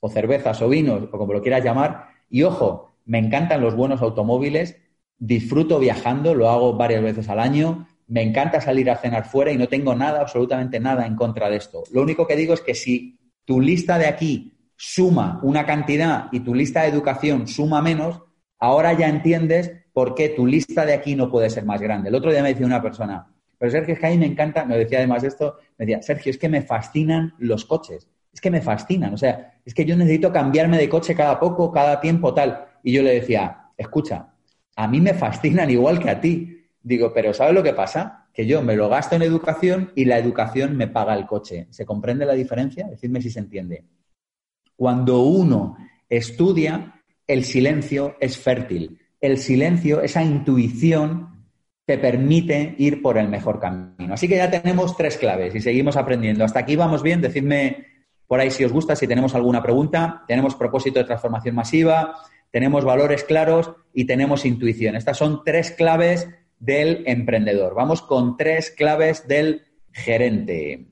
o cervezas o vinos, o como lo quieras llamar. Y ojo, me encantan los buenos automóviles, disfruto viajando, lo hago varias veces al año, me encanta salir a cenar fuera y no tengo nada, absolutamente nada en contra de esto. Lo único que digo es que si tu lista de aquí suma una cantidad y tu lista de educación suma menos, ahora ya entiendes por qué tu lista de aquí no puede ser más grande. El otro día me decía una persona, pero Sergio, es que a mí me encanta, me decía además esto, me decía, Sergio, es que me fascinan los coches, es que me fascinan, o sea, es que yo necesito cambiarme de coche cada poco, cada tiempo, tal. Y yo le decía, escucha, a mí me fascinan igual que a ti. Digo, pero ¿sabes lo que pasa? Que yo me lo gasto en educación y la educación me paga el coche. ¿Se comprende la diferencia? Decidme si se entiende. Cuando uno estudia, el silencio es fértil. El silencio, esa intuición, te permite ir por el mejor camino. Así que ya tenemos tres claves y seguimos aprendiendo. Hasta aquí vamos bien. Decidme por ahí si os gusta, si tenemos alguna pregunta. Tenemos propósito de transformación masiva, tenemos valores claros y tenemos intuición. Estas son tres claves del emprendedor. Vamos con tres claves del gerente.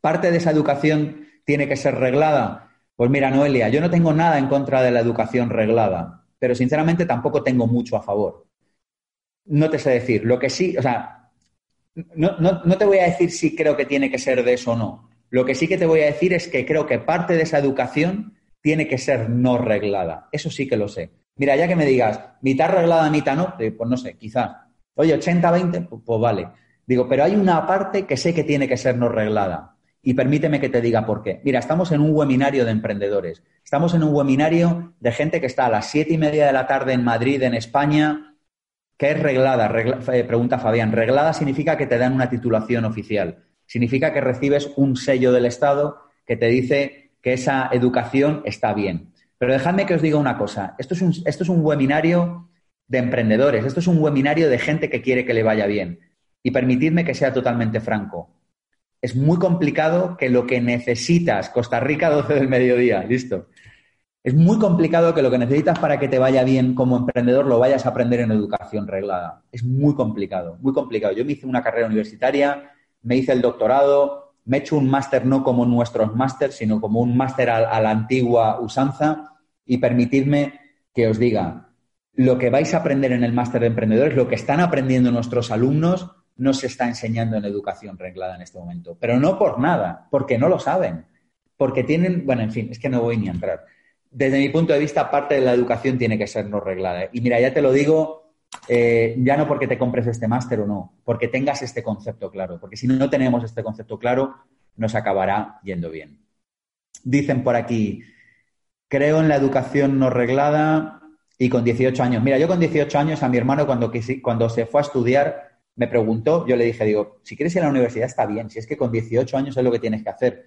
Parte de esa educación tiene que ser reglada. Pues mira, Noelia, yo no tengo nada en contra de la educación reglada, pero sinceramente tampoco tengo mucho a favor. No te sé decir, lo que sí, o sea, no, no, te voy a decir si creo que tiene que ser de eso o no. Lo que sí que te voy a decir es que creo que parte de esa educación tiene que ser no reglada. Eso sí que lo sé. Mira, ya que me digas, mitad reglada, mitad no, eh, pues no sé, quizás. Oye, 80-20, pues, pues vale. Digo, pero hay una parte que sé que tiene que ser no reglada. Y permíteme que te diga por qué. Mira, estamos en un webinario de emprendedores. Estamos en un webinario de gente que está a las siete y media de la tarde en Madrid, en España. ¿Qué es reglada? Eh, pregunta Fabián. Reglada significa que te dan una titulación oficial. Significa que recibes un sello del Estado que te dice que esa educación está bien. Pero dejadme que os diga una cosa. Esto es un, esto es un webinario de emprendedores. Esto es un webinario de gente que quiere que le vaya bien. Y permitidme que sea totalmente franco es muy complicado que lo que necesitas, Costa Rica (laughs) 12 del mediodía, listo. Es muy complicado que lo que necesitas para que te vaya bien como emprendedor lo vayas a aprender en educación reglada. Es muy complicado, muy complicado. Yo me hice una carrera universitaria, me hice el doctorado, me he hecho un máster no como nuestros másters, sino como un máster a, la antigua usanza y permitidme que os diga, lo que vais a aprender en el máster de emprendedores, lo que están aprendiendo nuestros alumnos, no se está enseñando en educación reglada en este momento. Pero no por nada, porque no lo saben. Porque tienen, bueno, en fin, es que no voy ni a entrar. Desde mi punto de vista, parte de la educación tiene que ser no reglada. Y mira, ya te lo digo, eh, ya no porque te compres este máster o no, porque tengas este concepto claro. Porque si no tenemos este concepto claro, nos acabará yendo bien. Dicen por aquí, creo en la educación no reglada y con 18 años. Mira, yo con 18 años a mi hermano cuando, cuando se fue a estudiar me preguntó, yo le dije, digo, si quieres ir a la universidad está bien, si es que con 18 años es lo que tienes que hacer,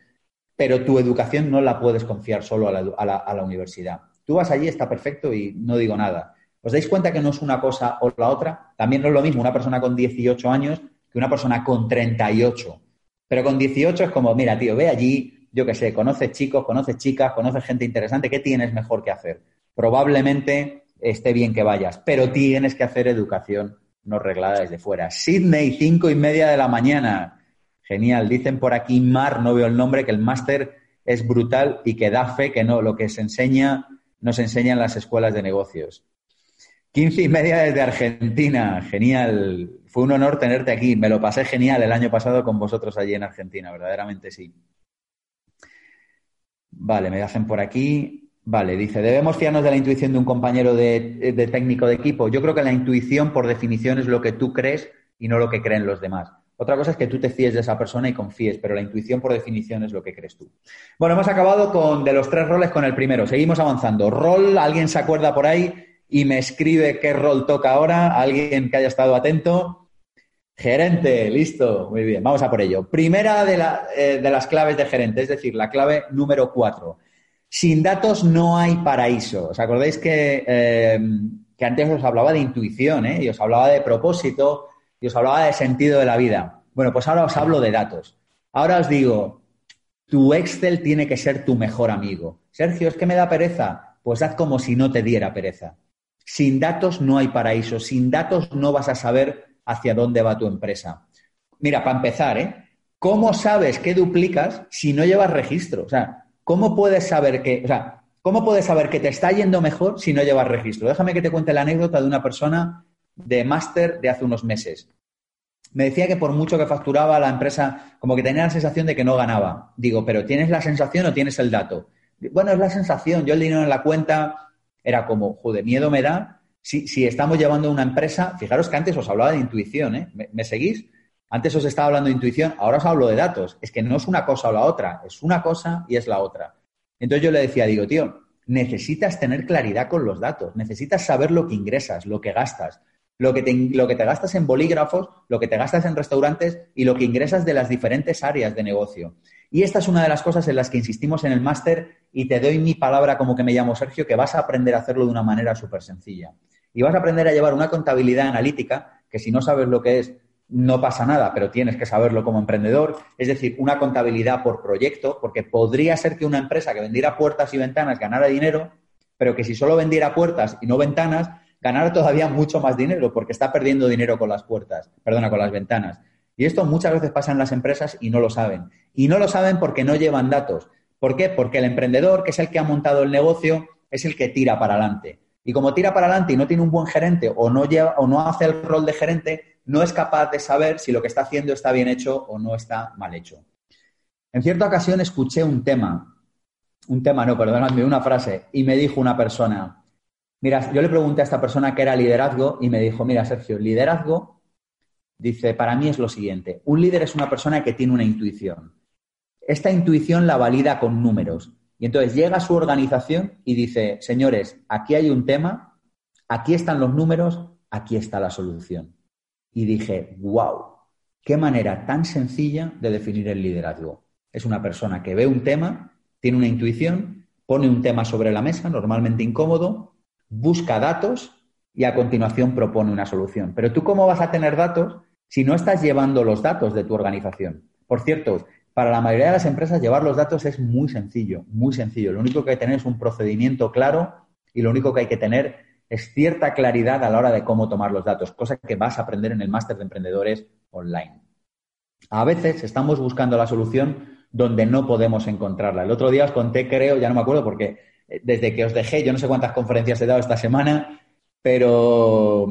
pero tu educación no la puedes confiar solo a la, universidad. Tú vas allí, está perfecto y no digo nada. ¿Os dais cuenta que no es una cosa o la otra? También no es lo mismo una persona con 18 años que una persona con 38. Pero con 18 es como, mira, tío, ve allí, yo qué sé, conoces chicos, conoces chicas, conoces gente interesante, ¿qué tienes mejor que hacer? Probablemente esté bien que vayas, pero tienes que hacer educación no reglada desde fuera. Sydney, cinco y media de la mañana. Genial. Dicen por aquí, Mar, no veo el nombre, que el máster es brutal y que da fe que no, lo que se enseña, nos enseñan las escuelas de negocios. Quince y media desde Argentina. Genial. Fue un honor tenerte aquí. Me lo pasé genial el año pasado con vosotros allí en Argentina, verdaderamente sí. Vale, me hacen por aquí. Vale, dice, ¿debemos fiarnos de la intuición de un compañero de, técnico de equipo? Yo creo que la intuición, por definición, es lo que tú crees y no lo que creen los demás. Otra cosa es que tú te fíes de esa persona y confíes, pero la intuición, por definición, es lo que crees tú. Bueno, hemos acabado con de los tres roles con el primero. Seguimos avanzando. Rol, ¿alguien se acuerda por ahí y me escribe qué rol toca ahora? ¿Alguien que haya estado atento? Gerente, listo, muy bien, vamos a por ello. Primera de, eh, de las claves de gerente, es decir, la clave número cuatro sin datos no hay paraíso. ¿Os acordáis que, eh, que antes os hablaba de intuición ¿eh? y os hablaba de propósito y os hablaba de sentido de la vida? Bueno, pues ahora os hablo de datos. Ahora os digo, tu Excel tiene que ser tu mejor amigo. Sergio, es que me da pereza. Pues haz como si no te diera pereza. Sin datos no hay paraíso. Sin datos no vas a saber hacia dónde va tu empresa. Mira, para empezar, ¿eh? ¿Cómo sabes qué duplicas si no llevas registro? O sea, ¿cómo puedes saber que, o sea, cómo puedes saber que te está yendo mejor si no llevas registro? Déjame que te cuente la anécdota de una persona de máster de hace unos meses. Me decía que por mucho que facturaba la empresa, como que tenía la sensación de que no ganaba. Digo, pero ¿tienes la sensación o tienes el dato? Bueno, es la sensación. Yo el dinero en la cuenta era como, joder, miedo me da. Si, estamos llevando una empresa, fijaros que antes os hablaba de intuición, ¿eh? ¿Me, seguís? Antes os estaba hablando de intuición, ahora os hablo de datos. Es que no es una cosa o la otra, es una cosa y es la otra. Entonces yo le decía, digo, tío, necesitas tener claridad con los datos, necesitas saber lo que ingresas, lo que gastas, lo que, te, lo que te gastas en bolígrafos, lo que te gastas en restaurantes y lo que ingresas de las diferentes áreas de negocio. Y esta es una de las cosas en las que insistimos en el máster y te doy mi palabra como que me llamo Sergio, que vas a aprender a hacerlo de una manera súper sencilla. Y vas a aprender a llevar una contabilidad analítica, que si no sabes lo que es, no pasa nada, pero tienes que saberlo como emprendedor. Es decir, una contabilidad por proyecto, porque podría ser que una empresa que vendiera puertas y ventanas ganara dinero, pero que si solo vendiera puertas y no ventanas, ganara todavía mucho más dinero, porque está perdiendo dinero con las puertas, perdona, con las ventanas. Y esto muchas veces pasa en las empresas y no lo saben. Y no lo saben porque no llevan datos. ¿Por qué? Porque el emprendedor, que es el que ha montado el negocio, es el que tira para adelante. Y como tira para adelante y no tiene un buen gerente o no, lleva, o no hace el rol de gerente, no es capaz de saber si lo que está haciendo está bien hecho o no está mal hecho. En cierta ocasión escuché un tema, un tema no, perdóname, una frase, y me dijo una persona, mira, yo le pregunté a esta persona qué era liderazgo y me dijo, mira, Sergio, liderazgo, dice, para mí es lo siguiente, un líder es una persona que tiene una intuición. Esta intuición la valida con números. Y entonces llega a su organización y dice, señores, aquí hay un tema, aquí están los números, aquí está la solución. Y dije, wow, qué manera tan sencilla de definir el liderazgo. Es una persona que ve un tema, tiene una intuición, pone un tema sobre la mesa, normalmente incómodo, busca datos y a continuación propone una solución. Pero tú cómo vas a tener datos si no estás llevando los datos de tu organización. Por cierto, para la mayoría de las empresas llevar los datos es muy sencillo, muy sencillo. Lo único que hay que tener es un procedimiento claro y lo único que hay que tener es cierta claridad a la hora de cómo tomar los datos, cosa que vas a aprender en el máster de emprendedores online. A veces estamos buscando la solución donde no podemos encontrarla. El otro día os conté, creo, ya no me acuerdo porque eh, desde que os dejé, yo no sé cuántas conferencias he dado esta semana, pero,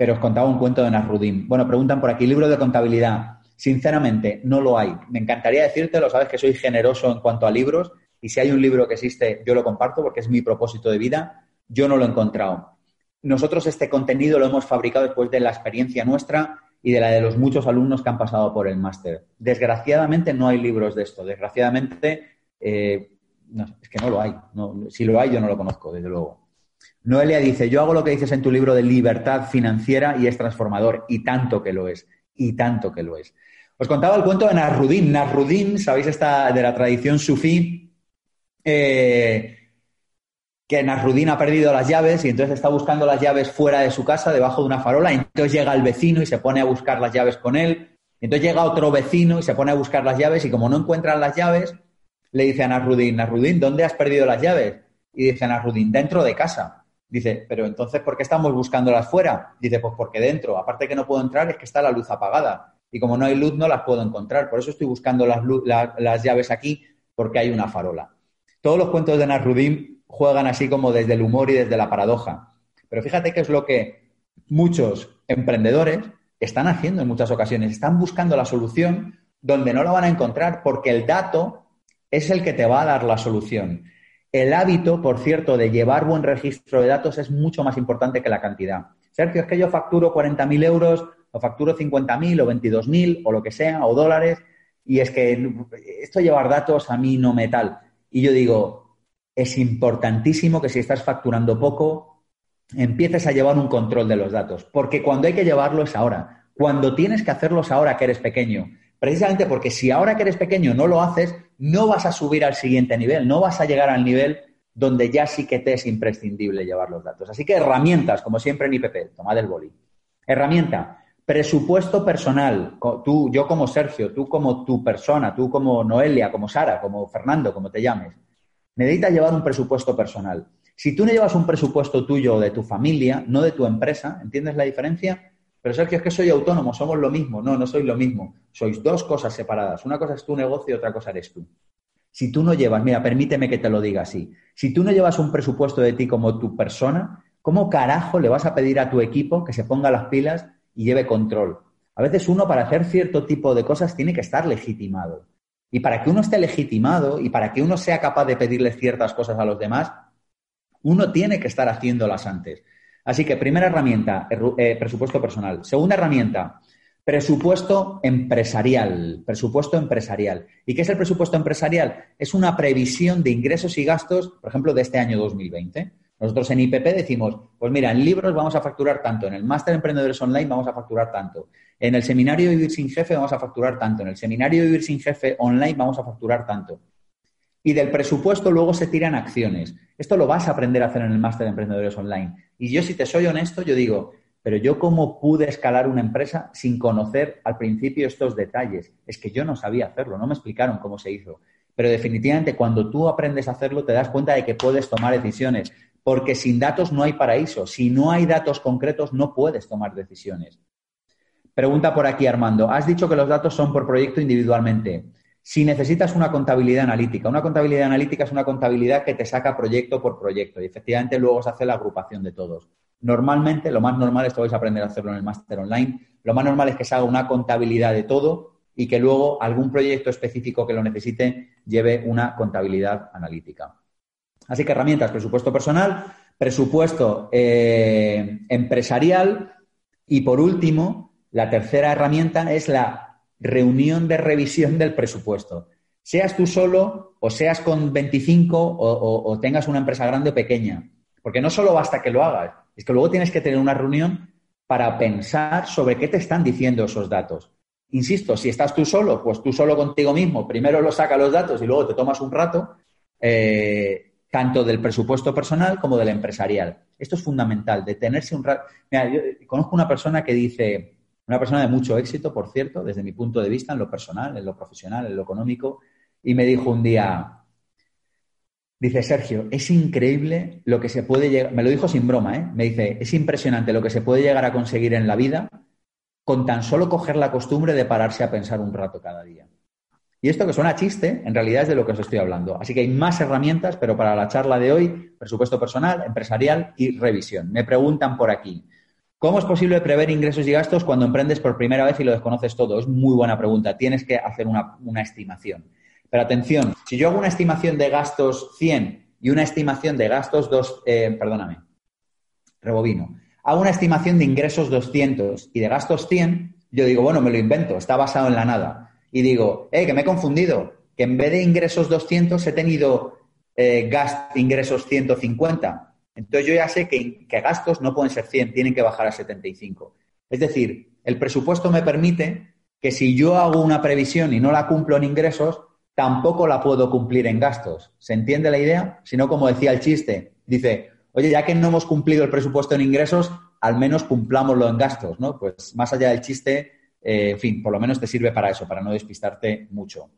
pero os contaba un cuento de Nasruddin. Bueno, preguntan por aquí, libro de contabilidad. Sinceramente, no lo hay. Me encantaría decírtelo, sabes que soy generoso en cuanto a libros y si hay un libro que existe, yo lo comparto porque es mi propósito de vida. Yo no lo he encontrado. Nosotros este contenido lo hemos fabricado después de la experiencia nuestra y de la de los muchos alumnos que han pasado por el máster. Desgraciadamente no hay libros de esto. Desgraciadamente eh, es que no lo hay. si lo hay, yo no lo conozco, desde luego. Noelia dice, yo hago lo que dices en tu libro de libertad financiera y es transformador, y tanto que lo es, y tanto que lo es. Os contaba el cuento de Nasruddin. Nasruddin, sabéis, esta de la tradición sufí, eh, que Nasruddin ha perdido las llaves y entonces está buscando las llaves fuera de su casa, debajo de una farola, y entonces llega el vecino y se pone a buscar las llaves con él, entonces llega otro vecino y se pone a buscar las llaves y como no encuentran las llaves, le dice a Nasrudin, Nasrudin, ¿dónde has perdido las llaves? Y dice Nasrudin, dentro de casa. Dice, pero entonces, ¿por qué estamos buscándolas fuera? Dice, pues porque dentro, aparte que no puedo entrar, es que está la luz apagada. Y como no hay luz, no las puedo encontrar. Por eso estoy buscando las, las llaves aquí, porque hay una farola. Todos los cuentos de Nasrudin juegan así como desde el humor y desde la paradoja. Pero fíjate que es lo que muchos emprendedores están haciendo en muchas ocasiones. Están buscando la solución donde no la van a encontrar porque el dato es el que te va a dar la solución. El hábito, por cierto, de llevar buen registro de datos es mucho más importante que la cantidad. Sergio, es que yo facturo 40.000 euros, o facturo 50.000 o 22.000 o lo que sea, o dólares, y es que esto llevar datos a mí no me tal. Y yo digo, es importantísimo que si estás facturando poco, empieces a llevar un control de los datos, porque cuando hay que llevarlo es ahora. Cuando tienes que hacerlo es ahora que eres pequeño. Precisamente porque si ahora que eres pequeño no lo haces, no vas a subir al siguiente nivel, no vas a llegar al nivel donde ya sí que te es imprescindible llevar los datos. Así que herramientas, como siempre en IPP, tomad el boli. Herramienta, presupuesto personal. Tú, yo como Sergio, tú como tu persona, tú como Noelia, como Sara, como Fernando, como te llames. Necesitas llevar un presupuesto personal. Si tú no llevas un presupuesto tuyo de tu familia, no de tu empresa, ¿entiendes la diferencia? Pero Sergio, es que soy autónomo, somos lo mismo. No, no sois lo mismo. Sois dos cosas separadas. Una cosa es tu negocio y otra cosa eres tú. Si tú no llevas, mira, permíteme que te lo diga así, si tú no llevas un presupuesto de ti como tu persona, ¿cómo carajo le vas a pedir a tu equipo que se ponga las pilas y lleve control? A veces uno para hacer cierto tipo de cosas tiene que estar legitimado. Y para que uno esté legitimado y para que uno sea capaz de pedirle ciertas cosas a los demás, uno tiene que estar haciéndolas antes. Así que primera herramienta, eh, presupuesto personal. Segunda herramienta, presupuesto empresarial. Presupuesto empresarial. ¿Y qué es el presupuesto empresarial? Es una previsión de ingresos y gastos, por ejemplo, de este año 2020. Nosotros en IPP decimos, pues mira, en libros vamos a facturar tanto, en el máster Emprendedores Online vamos a facturar tanto, en el seminario Vivir sin Jefe vamos a facturar tanto, en el seminario Vivir sin Jefe Online vamos a facturar tanto. Y del presupuesto luego se tiran acciones. Esto lo vas a aprender a hacer en el máster de Emprendedores Online. Y yo, si te soy honesto, yo digo, pero yo cómo pude escalar una empresa sin conocer al principio estos detalles. Es que yo no sabía hacerlo, no me explicaron cómo se hizo. Pero definitivamente cuando tú aprendes a hacerlo te das cuenta de que puedes tomar decisiones, porque sin datos no hay paraíso. Si no hay datos concretos no puedes tomar decisiones. Pregunta por aquí Armando, has dicho que los datos son por proyecto individualmente. Si necesitas una contabilidad analítica, una contabilidad analítica es una contabilidad que te saca proyecto por proyecto y efectivamente luego se hace la agrupación de todos. Normalmente, lo más normal, esto vais a aprender a hacerlo en el máster online, lo más normal es que se haga una contabilidad de todo y que luego algún proyecto específico que lo necesite lleve una contabilidad analítica. Así que herramientas, presupuesto personal, presupuesto eh, empresarial y por último, la tercera herramienta es la reunión de revisión del presupuesto. Seas tú solo o seas con 25 o, tengas una empresa grande o pequeña. Porque no solo basta que lo hagas, es que luego tienes que tener una reunión para pensar sobre qué te están diciendo esos datos. Insisto, si estás tú solo, pues tú solo contigo mismo, primero lo sacas los datos y luego te tomas un rato, eh, tanto del presupuesto personal como del empresarial. Esto es fundamental, detenerse un rato. Mira, yo conozco una persona que dice, una persona de mucho éxito, por cierto, desde mi punto de vista, en lo personal, en lo profesional, en lo económico, y me dijo un día, dice Sergio, es increíble lo que se puede llegar, me lo dijo sin broma, ¿eh? me dice, es impresionante lo que se puede llegar a conseguir en la vida con tan solo coger la costumbre de pararse a pensar un rato cada día. Y esto que suena chiste, en realidad es de lo que os estoy hablando. Así que hay más herramientas, pero para la charla de hoy, presupuesto personal, empresarial y revisión. Me preguntan por aquí, ¿Cómo es posible prever ingresos y gastos cuando emprendes por primera vez y lo desconoces todo? Es muy buena pregunta. Tienes que hacer una, estimación. Pero atención, si yo hago una estimación de gastos 100 y una estimación de gastos 2, eh, perdóname, rebobino, hago una estimación de ingresos 200 y de gastos 100, yo digo, bueno, me lo invento, está basado en la nada. Y digo, eh, que me he confundido, que en vez de ingresos 200 he tenido eh, ingresos 150 entonces yo ya sé que, gastos no pueden ser 100, tienen que bajar a 75. Es decir, el presupuesto me permite que si yo hago una previsión y no la cumplo en ingresos, tampoco la puedo cumplir en gastos. ¿Se entiende la idea? Si no, como decía el chiste, dice, oye, ya que no hemos cumplido el presupuesto en ingresos, al menos cumplámoslo en gastos, ¿no? Pues más allá del chiste, eh, en fin, por lo menos te sirve para eso, para no despistarte mucho.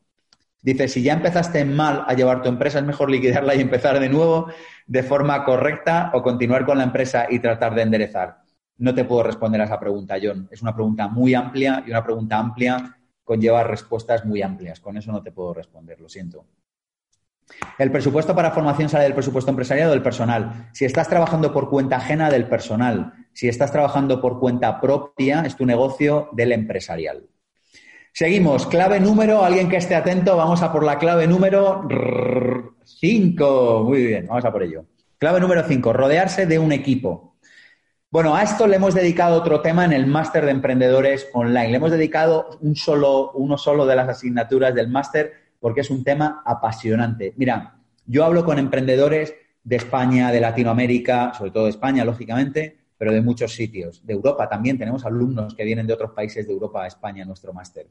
Dice, si ya empezaste mal a llevar tu empresa, es mejor liquidarla y empezar de nuevo de forma correcta o continuar con la empresa y tratar de enderezar. No te puedo responder a esa pregunta, John. Es una pregunta muy amplia y una pregunta amplia conlleva respuestas muy amplias. Con eso no te puedo responder, lo siento. El presupuesto para formación sale del presupuesto empresarial o del personal. Si estás trabajando por cuenta ajena del personal, si estás trabajando por cuenta propia, es tu negocio del empresarial. Seguimos, clave número, alguien que esté atento, vamos a por la clave número 5. Muy bien, vamos a por ello. Clave número 5, rodearse de un equipo. Bueno, a esto le hemos dedicado otro tema en el máster de emprendedores online. Le hemos dedicado un solo, uno solo de las asignaturas del máster porque es un tema apasionante. Mira, yo hablo con emprendedores de España, de Latinoamérica, sobre todo de España, lógicamente, pero de muchos sitios. De Europa también tenemos alumnos que vienen de otros países de Europa a España nuestro máster.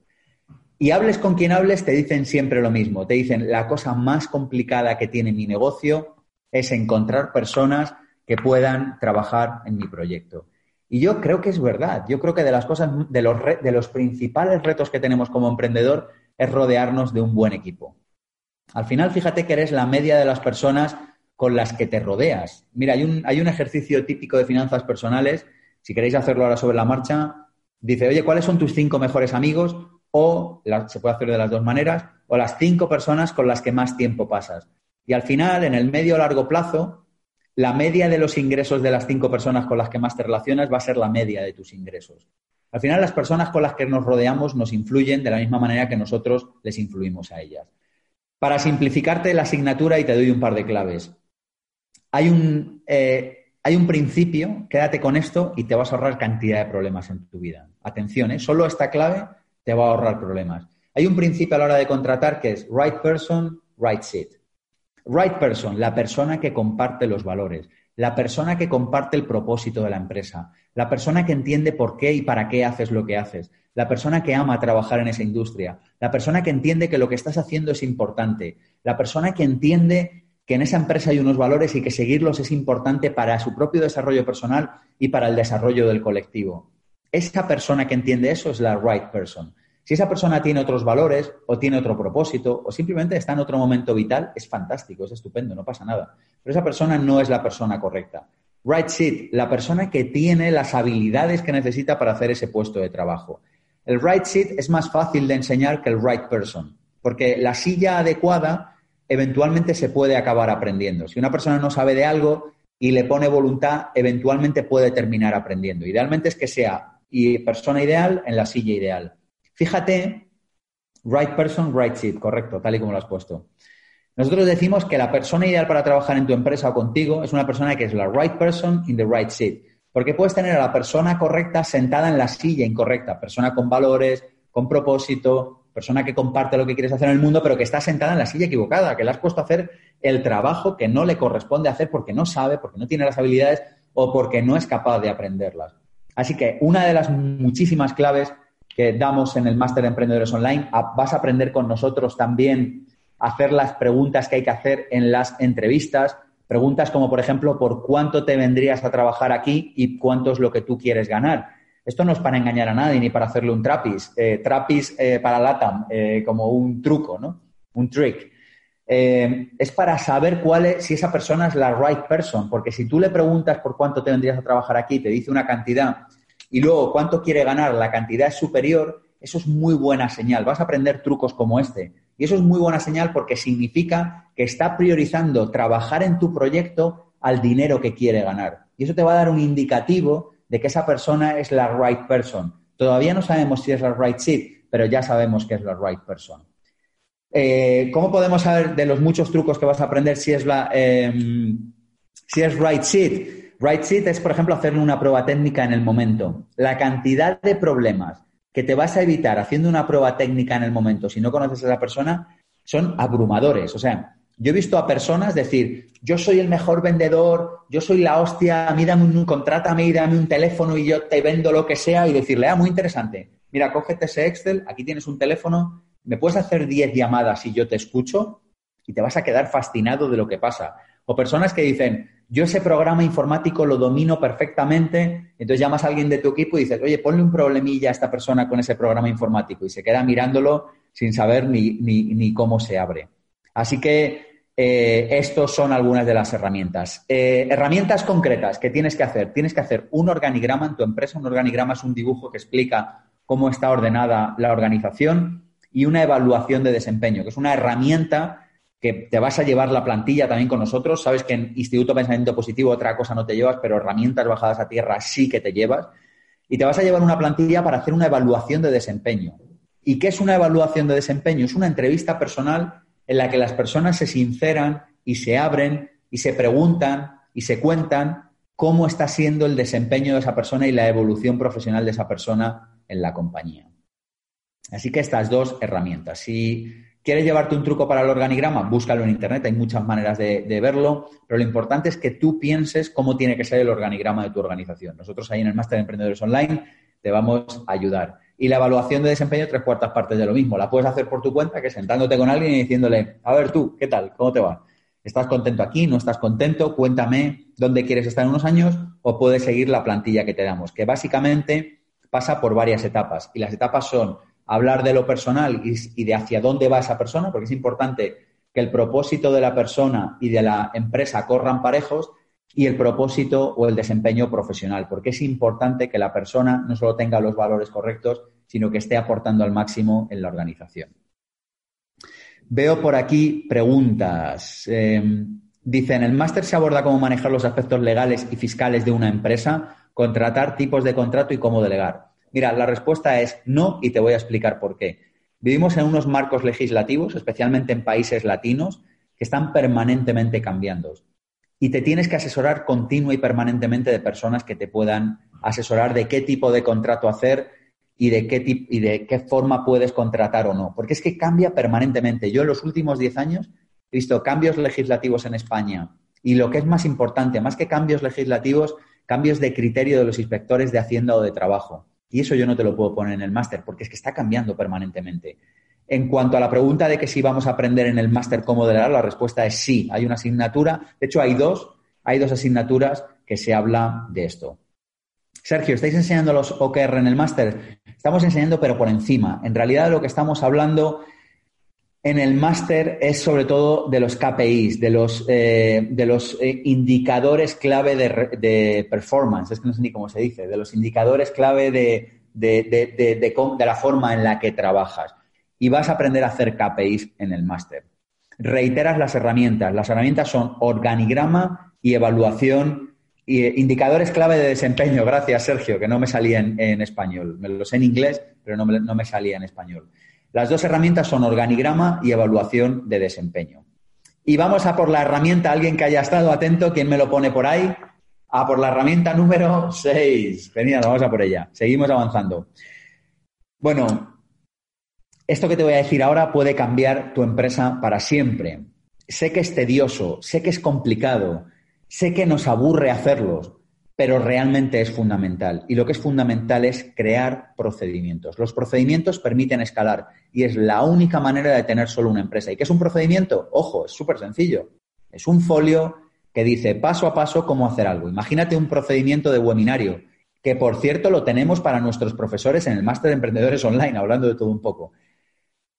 Y hables con quien hables, te dicen siempre lo mismo. Te dicen, la cosa más complicada que tiene mi negocio es encontrar personas que puedan trabajar en mi proyecto. Y yo creo que es verdad. Yo creo que de las cosas, de los, de los principales retos que tenemos como emprendedor es rodearnos de un buen equipo. Al final, fíjate que eres la media de las personas con las que te rodeas. Mira, hay un, hay un ejercicio típico de finanzas personales, si queréis hacerlo ahora sobre la marcha, dice, oye, ¿cuáles son tus cinco mejores amigos? o se puede hacer de las dos maneras, o las cinco personas con las que más tiempo pasas. Y al final, en el medio o largo plazo, la media de los ingresos de las cinco personas con las que más te relacionas va a ser la media de tus ingresos. Al final, las personas con las que nos rodeamos nos influyen de la misma manera que nosotros les influimos a ellas. Para simplificarte la asignatura, y te doy un par de claves. Hay un, eh, hay un principio, quédate con esto y te vas a ahorrar cantidad de problemas en tu vida. Atención, ¿eh? solo esta clave te va a ahorrar problemas. Hay un principio a la hora de contratar que es right person, right seat. Right person, la persona que comparte los valores, la persona que comparte el propósito de la empresa, la persona que entiende por qué y para qué haces lo que haces, la persona que ama trabajar en esa industria, la persona que entiende que lo que estás haciendo es importante, la persona que entiende que en esa empresa hay unos valores y que seguirlos es importante para su propio desarrollo personal y para el desarrollo del colectivo. Esa persona que entiende eso es la right person. Si esa persona tiene otros valores o tiene otro propósito o simplemente está en otro momento vital, es fantástico, es estupendo, no pasa nada. Pero esa persona no es la persona correcta. Right seat, la persona que tiene las habilidades que necesita para hacer ese puesto de trabajo. El right seat es más fácil de enseñar que el right person, porque la silla adecuada eventualmente se puede acabar aprendiendo. Si una persona no sabe de algo y le pone voluntad, eventualmente puede terminar aprendiendo. Idealmente es que sea y persona ideal en la silla ideal. Fíjate, right person, right seat, correcto, tal y como lo has puesto. Nosotros decimos que la persona ideal para trabajar en tu empresa o contigo es una persona que es la right person in the right seat. Porque puedes tener a la persona correcta sentada en la silla incorrecta, persona con valores, con propósito, persona que comparte lo que quieres hacer en el mundo, pero que está sentada en la silla equivocada, que le has puesto a hacer el trabajo que no le corresponde hacer porque no sabe, porque no tiene las habilidades o porque no es capaz de aprenderlas. Así que una de las muchísimas claves que damos en el Máster de Emprendedores Online, vas a aprender con nosotros también hacer las preguntas que hay que hacer en las entrevistas. Preguntas como, por ejemplo, ¿por cuánto te vendrías a trabajar aquí y cuánto es lo que tú quieres ganar? Esto no es para engañar a nadie ni para hacerle un trapis. Eh, trapis eh, para LATAM, eh, como un truco, ¿no? Un trick. es para saber cuál es, si esa persona es la right person, porque si tú le preguntas por cuánto te vendrías a trabajar aquí, te dice una cantidad y luego cuánto quiere ganar, la cantidad es superior, eso es muy buena señal. Vas a aprender trucos como este. Y eso es muy buena señal porque significa que está priorizando trabajar en tu proyecto al dinero que quiere ganar. Y eso te va a dar un indicativo de que esa persona es la right person. Todavía no sabemos si es la right seat, pero ya sabemos que es la right person. Eh, ¿Cómo podemos saber de los muchos trucos que vas a aprender si es la em, si es right seat? Right seat es, por ejemplo, hacerle una prueba técnica en el momento. La cantidad de problemas que te vas a evitar haciendo una prueba técnica en el momento si no conoces a esa persona son abrumadores. O sea, yo he visto a personas decir, yo soy el mejor vendedor, yo soy la hostia, a mí dame un, contrátame y dame un teléfono y yo te vendo lo que sea y decirle, ah, muy interesante, mira, cógete ese Excel, aquí tienes un teléfono, me puedes hacer 10 llamadas y yo te escucho y te vas a quedar fascinado de lo que pasa. O personas que dicen, yo ese programa informático lo domino perfectamente, entonces llamas a alguien de tu equipo y dices, oye, ponle un problemilla a esta persona con ese programa informático y se queda mirándolo sin saber ni, ni, cómo se abre. Así que eh, estos son algunas de las herramientas. Eh, herramientas concretas que tienes que hacer. Tienes que hacer un organigrama en tu empresa. Un organigrama es un dibujo que explica cómo está ordenada la organización y una evaluación de desempeño, que es una herramienta que te vas a llevar la plantilla también con nosotros. Sabes que en Instituto Pensamiento Positivo otra cosa no te llevas, pero herramientas bajadas a tierra sí que te llevas. Y te vas a llevar una plantilla para hacer una evaluación de desempeño. ¿Y qué es una evaluación de desempeño? Es una entrevista personal en la que las personas se sinceran y se abren y se preguntan y se cuentan cómo está siendo el desempeño de esa persona y la evolución profesional de esa persona en la compañía. Así que estas dos herramientas. Si ¿Quieres llevarte un truco para el organigrama? Búscalo en Internet, hay muchas maneras de, verlo, pero lo importante es que tú pienses cómo tiene que ser el organigrama de tu organización. Nosotros ahí en el Máster de Emprendedores Online te vamos a ayudar. Y la evaluación de desempeño, tres cuartas partes de lo mismo. La puedes hacer por tu cuenta, que sentándote con alguien y diciéndole, a ver tú, ¿qué tal? ¿Cómo te va? ¿Estás contento aquí? ¿No estás contento? Cuéntame dónde quieres estar en unos años o puedes seguir la plantilla que te damos, que básicamente pasa por varias etapas. Y las etapas son hablar de lo personal y, de hacia dónde va esa persona, porque es importante que el propósito de la persona y de la empresa corran parejos. Y el propósito o el desempeño profesional, porque es importante que la persona no solo tenga los valores correctos, sino que esté aportando al máximo en la organización. Veo por aquí preguntas. Em, dice, en el máster se aborda cómo manejar los aspectos legales y fiscales de una empresa, contratar tipos de contrato y cómo delegar. Mira, la respuesta es no y te voy a explicar por qué. Vivimos en unos marcos legislativos, especialmente en países latinos, que están permanentemente cambiando. Y te tienes que asesorar continua y permanentemente de personas que te puedan asesorar de qué tipo de contrato hacer, y de qué y de qué forma puedes contratar o no. Porque es que cambia permanentemente. Yo en los últimos 10 años he visto cambios legislativos en España y lo que es más importante, más que cambios legislativos, cambios de criterio de los inspectores de Hacienda o de Trabajo. Y eso yo no te lo puedo poner en el máster porque es que está cambiando permanentemente. En cuanto a la pregunta de que si vamos a aprender en el máster cómo delegar, la respuesta es sí. Hay una asignatura, de hecho hay dos, hay dos asignaturas que se habla de esto. Sergio, ¿estáis enseñando los OKR en el máster? Estamos enseñando, pero por encima. En realidad, lo que estamos hablando en el máster es sobre todo de los KPIs, de los, eh, de los eh, indicadores clave de, performance, es que no sé ni cómo se dice, de los indicadores clave de, de, la forma en la que trabajas. Y vas a aprender a hacer KPIs en el máster. Reiteras las herramientas. Las herramientas son organigrama y evaluación eh, indicadores clave de desempeño. Gracias, Sergio, que no me salía en, español. Me lo sé en inglés, pero no me, salía en español. Las dos herramientas son organigrama y evaluación de desempeño. Y vamos a por la herramienta, alguien que haya estado atento, ¿quién me lo pone por ahí? A por la herramienta número 6. Genial, vamos a por ella. Seguimos avanzando. Bueno, esto que te voy a decir ahora puede cambiar tu empresa para siempre. Sé que es tedioso, sé que es complicado, Sé que nos aburre hacerlos, pero realmente es fundamental. Y lo que es fundamental es crear procedimientos. Los procedimientos permiten escalar y es la única manera de tener solo una empresa. ¿Y qué es un procedimiento? Ojo, es súper sencillo. Es un folio que dice paso a paso cómo hacer algo. Imagínate un procedimiento de webinario, que por cierto lo tenemos para nuestros profesores en el máster de emprendedores online, hablando de todo un poco.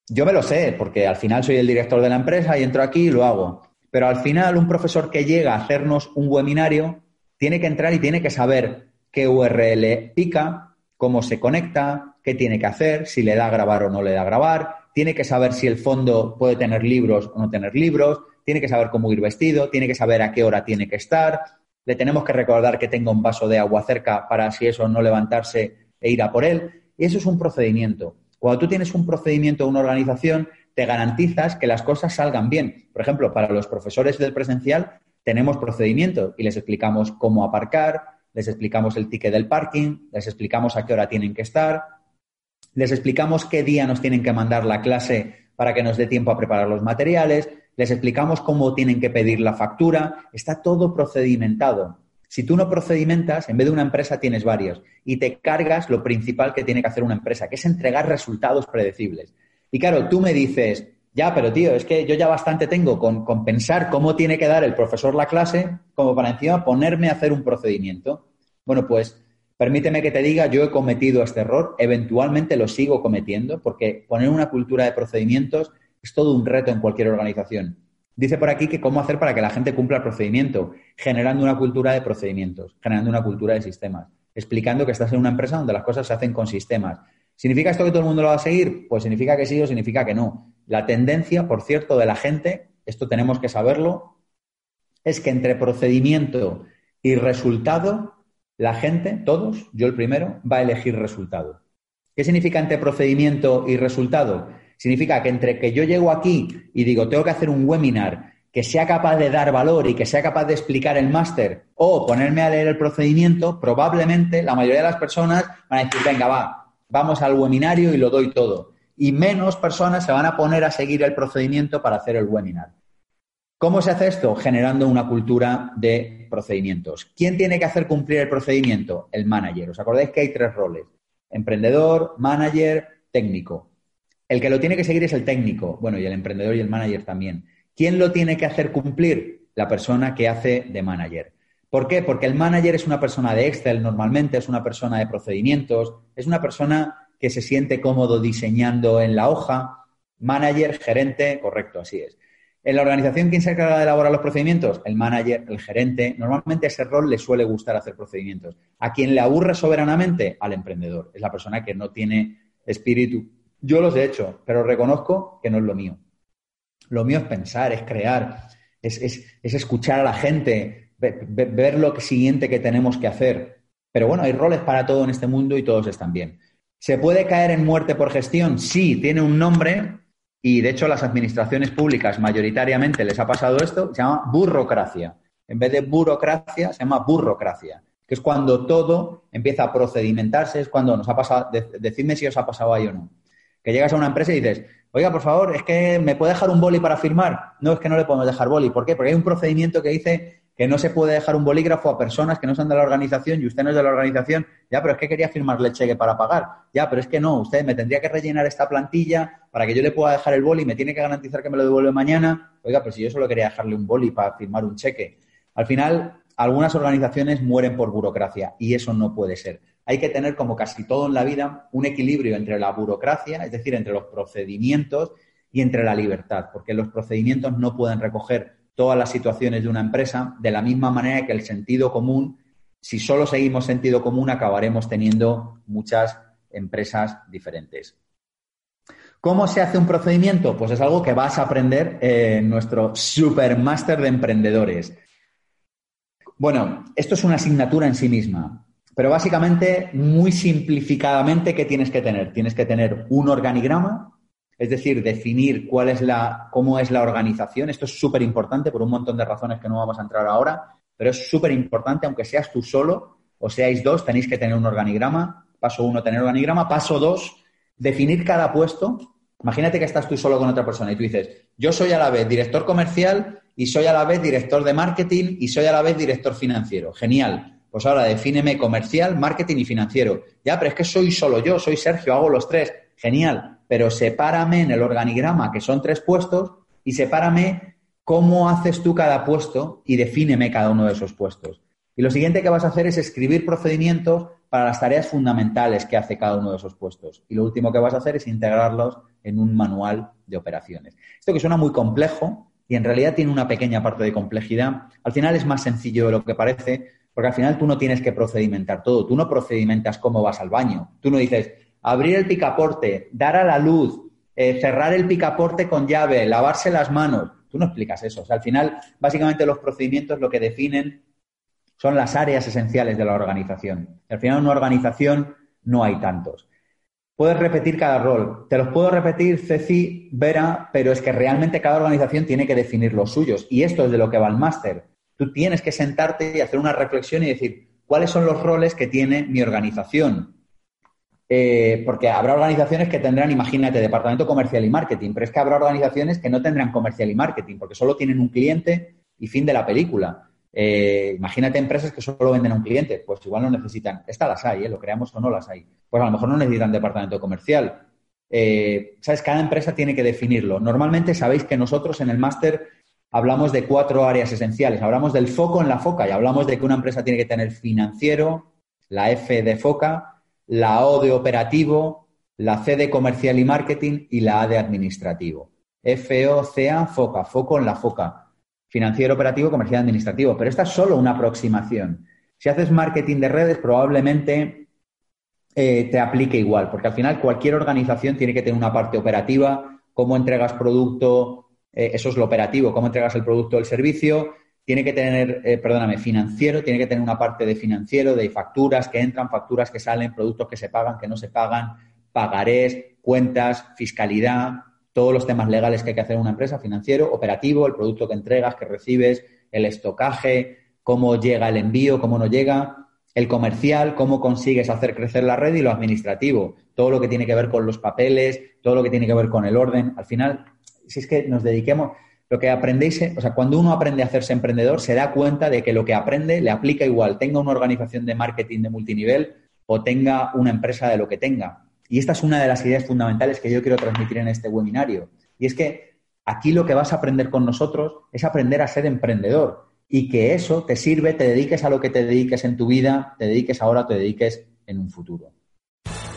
Yo me lo sé, porque al final soy el director de la empresa y entro aquí y lo hago. Pero al final, un profesor que llega a hacernos un webinario tiene que entrar y tiene que saber qué URL pica, cómo se conecta, qué tiene que hacer, si le da a grabar o no le da a grabar, tiene que saber si el fondo puede tener libros o no tener libros, tiene que saber cómo ir vestido, tiene que saber a qué hora tiene que estar, le tenemos que recordar que tenga un vaso de agua cerca para si eso no levantarse e ir a por él. Y eso es un procedimiento. Cuando tú tienes un procedimiento, una organización, te garantizas que las cosas salgan bien. Por ejemplo, para los profesores del presencial tenemos procedimientos y les explicamos cómo aparcar, les explicamos el ticket del parking, les explicamos a qué hora tienen que estar, les explicamos qué día nos tienen que mandar la clase para que nos dé tiempo a preparar los materiales, les explicamos cómo tienen que pedir la factura, está todo procedimentado. Si tú no procedimentas, en vez de una empresa tienes varios y te cargas lo principal que tiene que hacer una empresa, que es entregar resultados predecibles. Y claro, tú me dices, ya, pero tío, es que yo ya bastante tengo con, pensar cómo tiene que dar el profesor la clase, como para encima ponerme a hacer un procedimiento. Bueno, pues permíteme que te diga, yo he cometido este error, eventualmente lo sigo cometiendo, porque poner una cultura de procedimientos es todo un reto en cualquier organización. Dice por aquí que cómo hacer para que la gente cumpla el procedimiento, generando una cultura de procedimientos, generando una cultura de sistemas, explicando que estás en una empresa donde las cosas se hacen con sistemas, ¿Significa esto que todo el mundo lo va a seguir? Pues significa que sí o significa que no. La tendencia, por cierto, de la gente, esto tenemos que saberlo, es que entre procedimiento y resultado, la gente, todos, yo el primero, va a elegir resultado. ¿Qué significa entre procedimiento y resultado? Significa que entre que yo llego aquí y digo, tengo que hacer un webinar que sea capaz de dar valor y que sea capaz de explicar el máster o ponerme a leer el procedimiento, probablemente la mayoría de las personas van a decir, venga, va, vamos al webinario y lo doy todo. Y menos personas se van a poner a seguir el procedimiento para hacer el webinar. ¿Cómo se hace esto? Generando una cultura de procedimientos. ¿Quién tiene que hacer cumplir el procedimiento? El manager. ¿Os acordáis que hay tres roles? Emprendedor, manager, técnico. El que lo tiene que seguir es el técnico. Bueno, y el emprendedor y el manager también. ¿Quién lo tiene que hacer cumplir? La persona que hace de manager. ¿Por qué? Porque el manager es una persona de Excel normalmente, es una persona de procedimientos, es una persona que se siente cómodo diseñando en la hoja. Manager, gerente, correcto, así es. En la organización, ¿quién se encarga de elaborar los procedimientos? El manager, el gerente. Normalmente ese rol le suele gustar hacer procedimientos. ¿A quien le aburre soberanamente? Al emprendedor. Es la persona que no tiene espíritu. Yo los he hecho, pero reconozco que no es lo mío. Lo mío es pensar, es crear, es, escuchar a la gente, ver, lo siguiente que tenemos que hacer. Pero bueno, hay roles para todo en este mundo y todos están bien. ¿Se puede caer en muerte por gestión? Sí, tiene un nombre, y de hecho, las administraciones públicas mayoritariamente les ha pasado esto, se llama burocracia. En vez de burocracia, se llama burocracia, que es cuando todo empieza a procedimentarse, es cuando nos ha pasado, decidme si os ha pasado ahí o no. Que llegas a una empresa y dices, oiga, por favor, es que me puede dejar un boli para firmar. No, es que no le podemos dejar boli. ¿Por qué? Porque hay un procedimiento que dice que no se puede dejar un bolígrafo a personas que no son de la organización y usted no es de la organización, ya, pero es que quería firmarle el cheque para pagar, ya, pero es que no, usted me tendría que rellenar esta plantilla para que yo le pueda dejar el boli, me tiene que garantizar que me lo devuelve mañana, oiga, pero si yo solo quería dejarle un boli para firmar un cheque. Al final, algunas organizaciones mueren por burocracia y eso no puede ser. Hay que tener, como casi todo en la vida, un equilibrio entre la burocracia, es decir, entre los procedimientos y entre la libertad, porque los procedimientos no pueden recoger todas las situaciones de una empresa, de la misma manera que el sentido común, si solo seguimos sentido común, acabaremos teniendo muchas empresas diferentes. ¿Cómo se hace un procedimiento? Pues es algo que vas a aprender en nuestro Supermaster de Emprendedores. Bueno, esto es una asignatura en sí misma, pero básicamente, muy simplificadamente, ¿qué tienes que tener? Tienes que tener un organigrama, es decir, definir cuál es la, cómo es la organización. Esto es súper importante por un montón de razones que no vamos a entrar ahora, pero es súper importante, aunque seas tú solo o seáis dos, tenéis que tener un organigrama. Paso uno, tener organigrama. Paso dos, definir cada puesto. Imagínate que estás tú solo con otra persona y tú dices, yo soy a la vez director comercial y soy a la vez director de marketing y soy a la vez director financiero. Genial. Pues ahora defíneme comercial, marketing y financiero. Ya, pero es que soy solo yo, soy Sergio, hago los tres. Genial pero sepárame en el organigrama, que son tres puestos, y sepárame cómo haces tú cada puesto y defíneme cada uno de esos puestos. Y lo siguiente que vas a hacer es escribir procedimientos para las tareas fundamentales que hace cada uno de esos puestos. Y lo último que vas a hacer es integrarlos en un manual de operaciones. Esto que suena muy complejo y en realidad tiene una pequeña parte de complejidad, al final es más sencillo de lo que parece, porque al final tú no tienes que procedimentar todo. Tú no procedimentas cómo vas al baño. Tú no dices, abrir el picaporte, dar a la luz, eh, cerrar el picaporte con llave, lavarse las manos. Tú no explicas eso. O sea, al final, básicamente los procedimientos lo que definen son las áreas esenciales de la organización. al final, en una organización no hay tantos. Puedes repetir cada rol. Te los puedo repetir, Ceci, Vera, pero es que realmente cada organización tiene que definir los suyos. Y esto es de lo que va el máster. Tú tienes que sentarte y hacer una reflexión y decir, ¿cuáles son los roles que tiene mi organización? Eh, porque habrá organizaciones que tendrán, imagínate, departamento comercial y marketing, pero es que habrá organizaciones que no tendrán comercial y marketing, porque solo tienen un cliente y fin de la película. Eh, imagínate empresas que solo venden a un cliente, pues igual no necesitan, estas las hay, ¿eh? lo creamos o no las hay, pues a lo mejor no necesitan departamento comercial. ¿Sabes? Cada empresa tiene que definirlo. Normalmente sabéis que nosotros en el máster hablamos de cuatro áreas esenciales. Hablamos del foco en la foca y hablamos de que una empresa tiene que tener financiero, la F de foca, la O de operativo, la C de comercial y marketing y la A de administrativo. FOCA, foca, foco en la foca. Financiero operativo, comercial administrativo. Pero esta es solo una aproximación. Si haces marketing de redes, probablemente eh, te aplique igual, porque al final cualquier organización tiene que tener una parte operativa, cómo entregas producto, eh, eso es lo operativo, cómo entregas el producto o el servicio, tiene que tener, eh, perdóname, financiero, tiene que tener una parte de financiero, de facturas que entran, facturas que salen, productos que se pagan, que no se pagan, pagarés, cuentas, fiscalidad, todos los temas legales que hay que hacer en una empresa, financiero, operativo, el producto que entregas, que recibes, el estocaje, cómo llega el envío, cómo no llega, el comercial, cómo consigues hacer crecer la red y lo administrativo, todo lo que tiene que ver con los papeles, todo lo que tiene que ver con el orden. Al final, si es que nos dediquemos, lo que aprendéis, o sea, cuando uno aprende a hacerse emprendedor, se da cuenta de que lo que aprende le aplica igual, tenga una organización de marketing de multinivel o tenga una empresa de lo que tenga. Y esta es una de las ideas fundamentales que yo quiero transmitir en este webinario. Y es que aquí lo que vas a aprender con nosotros es aprender a ser emprendedor y que eso te sirve, te dediques a lo que te dediques en tu vida, te dediques ahora, te dediques en un futuro.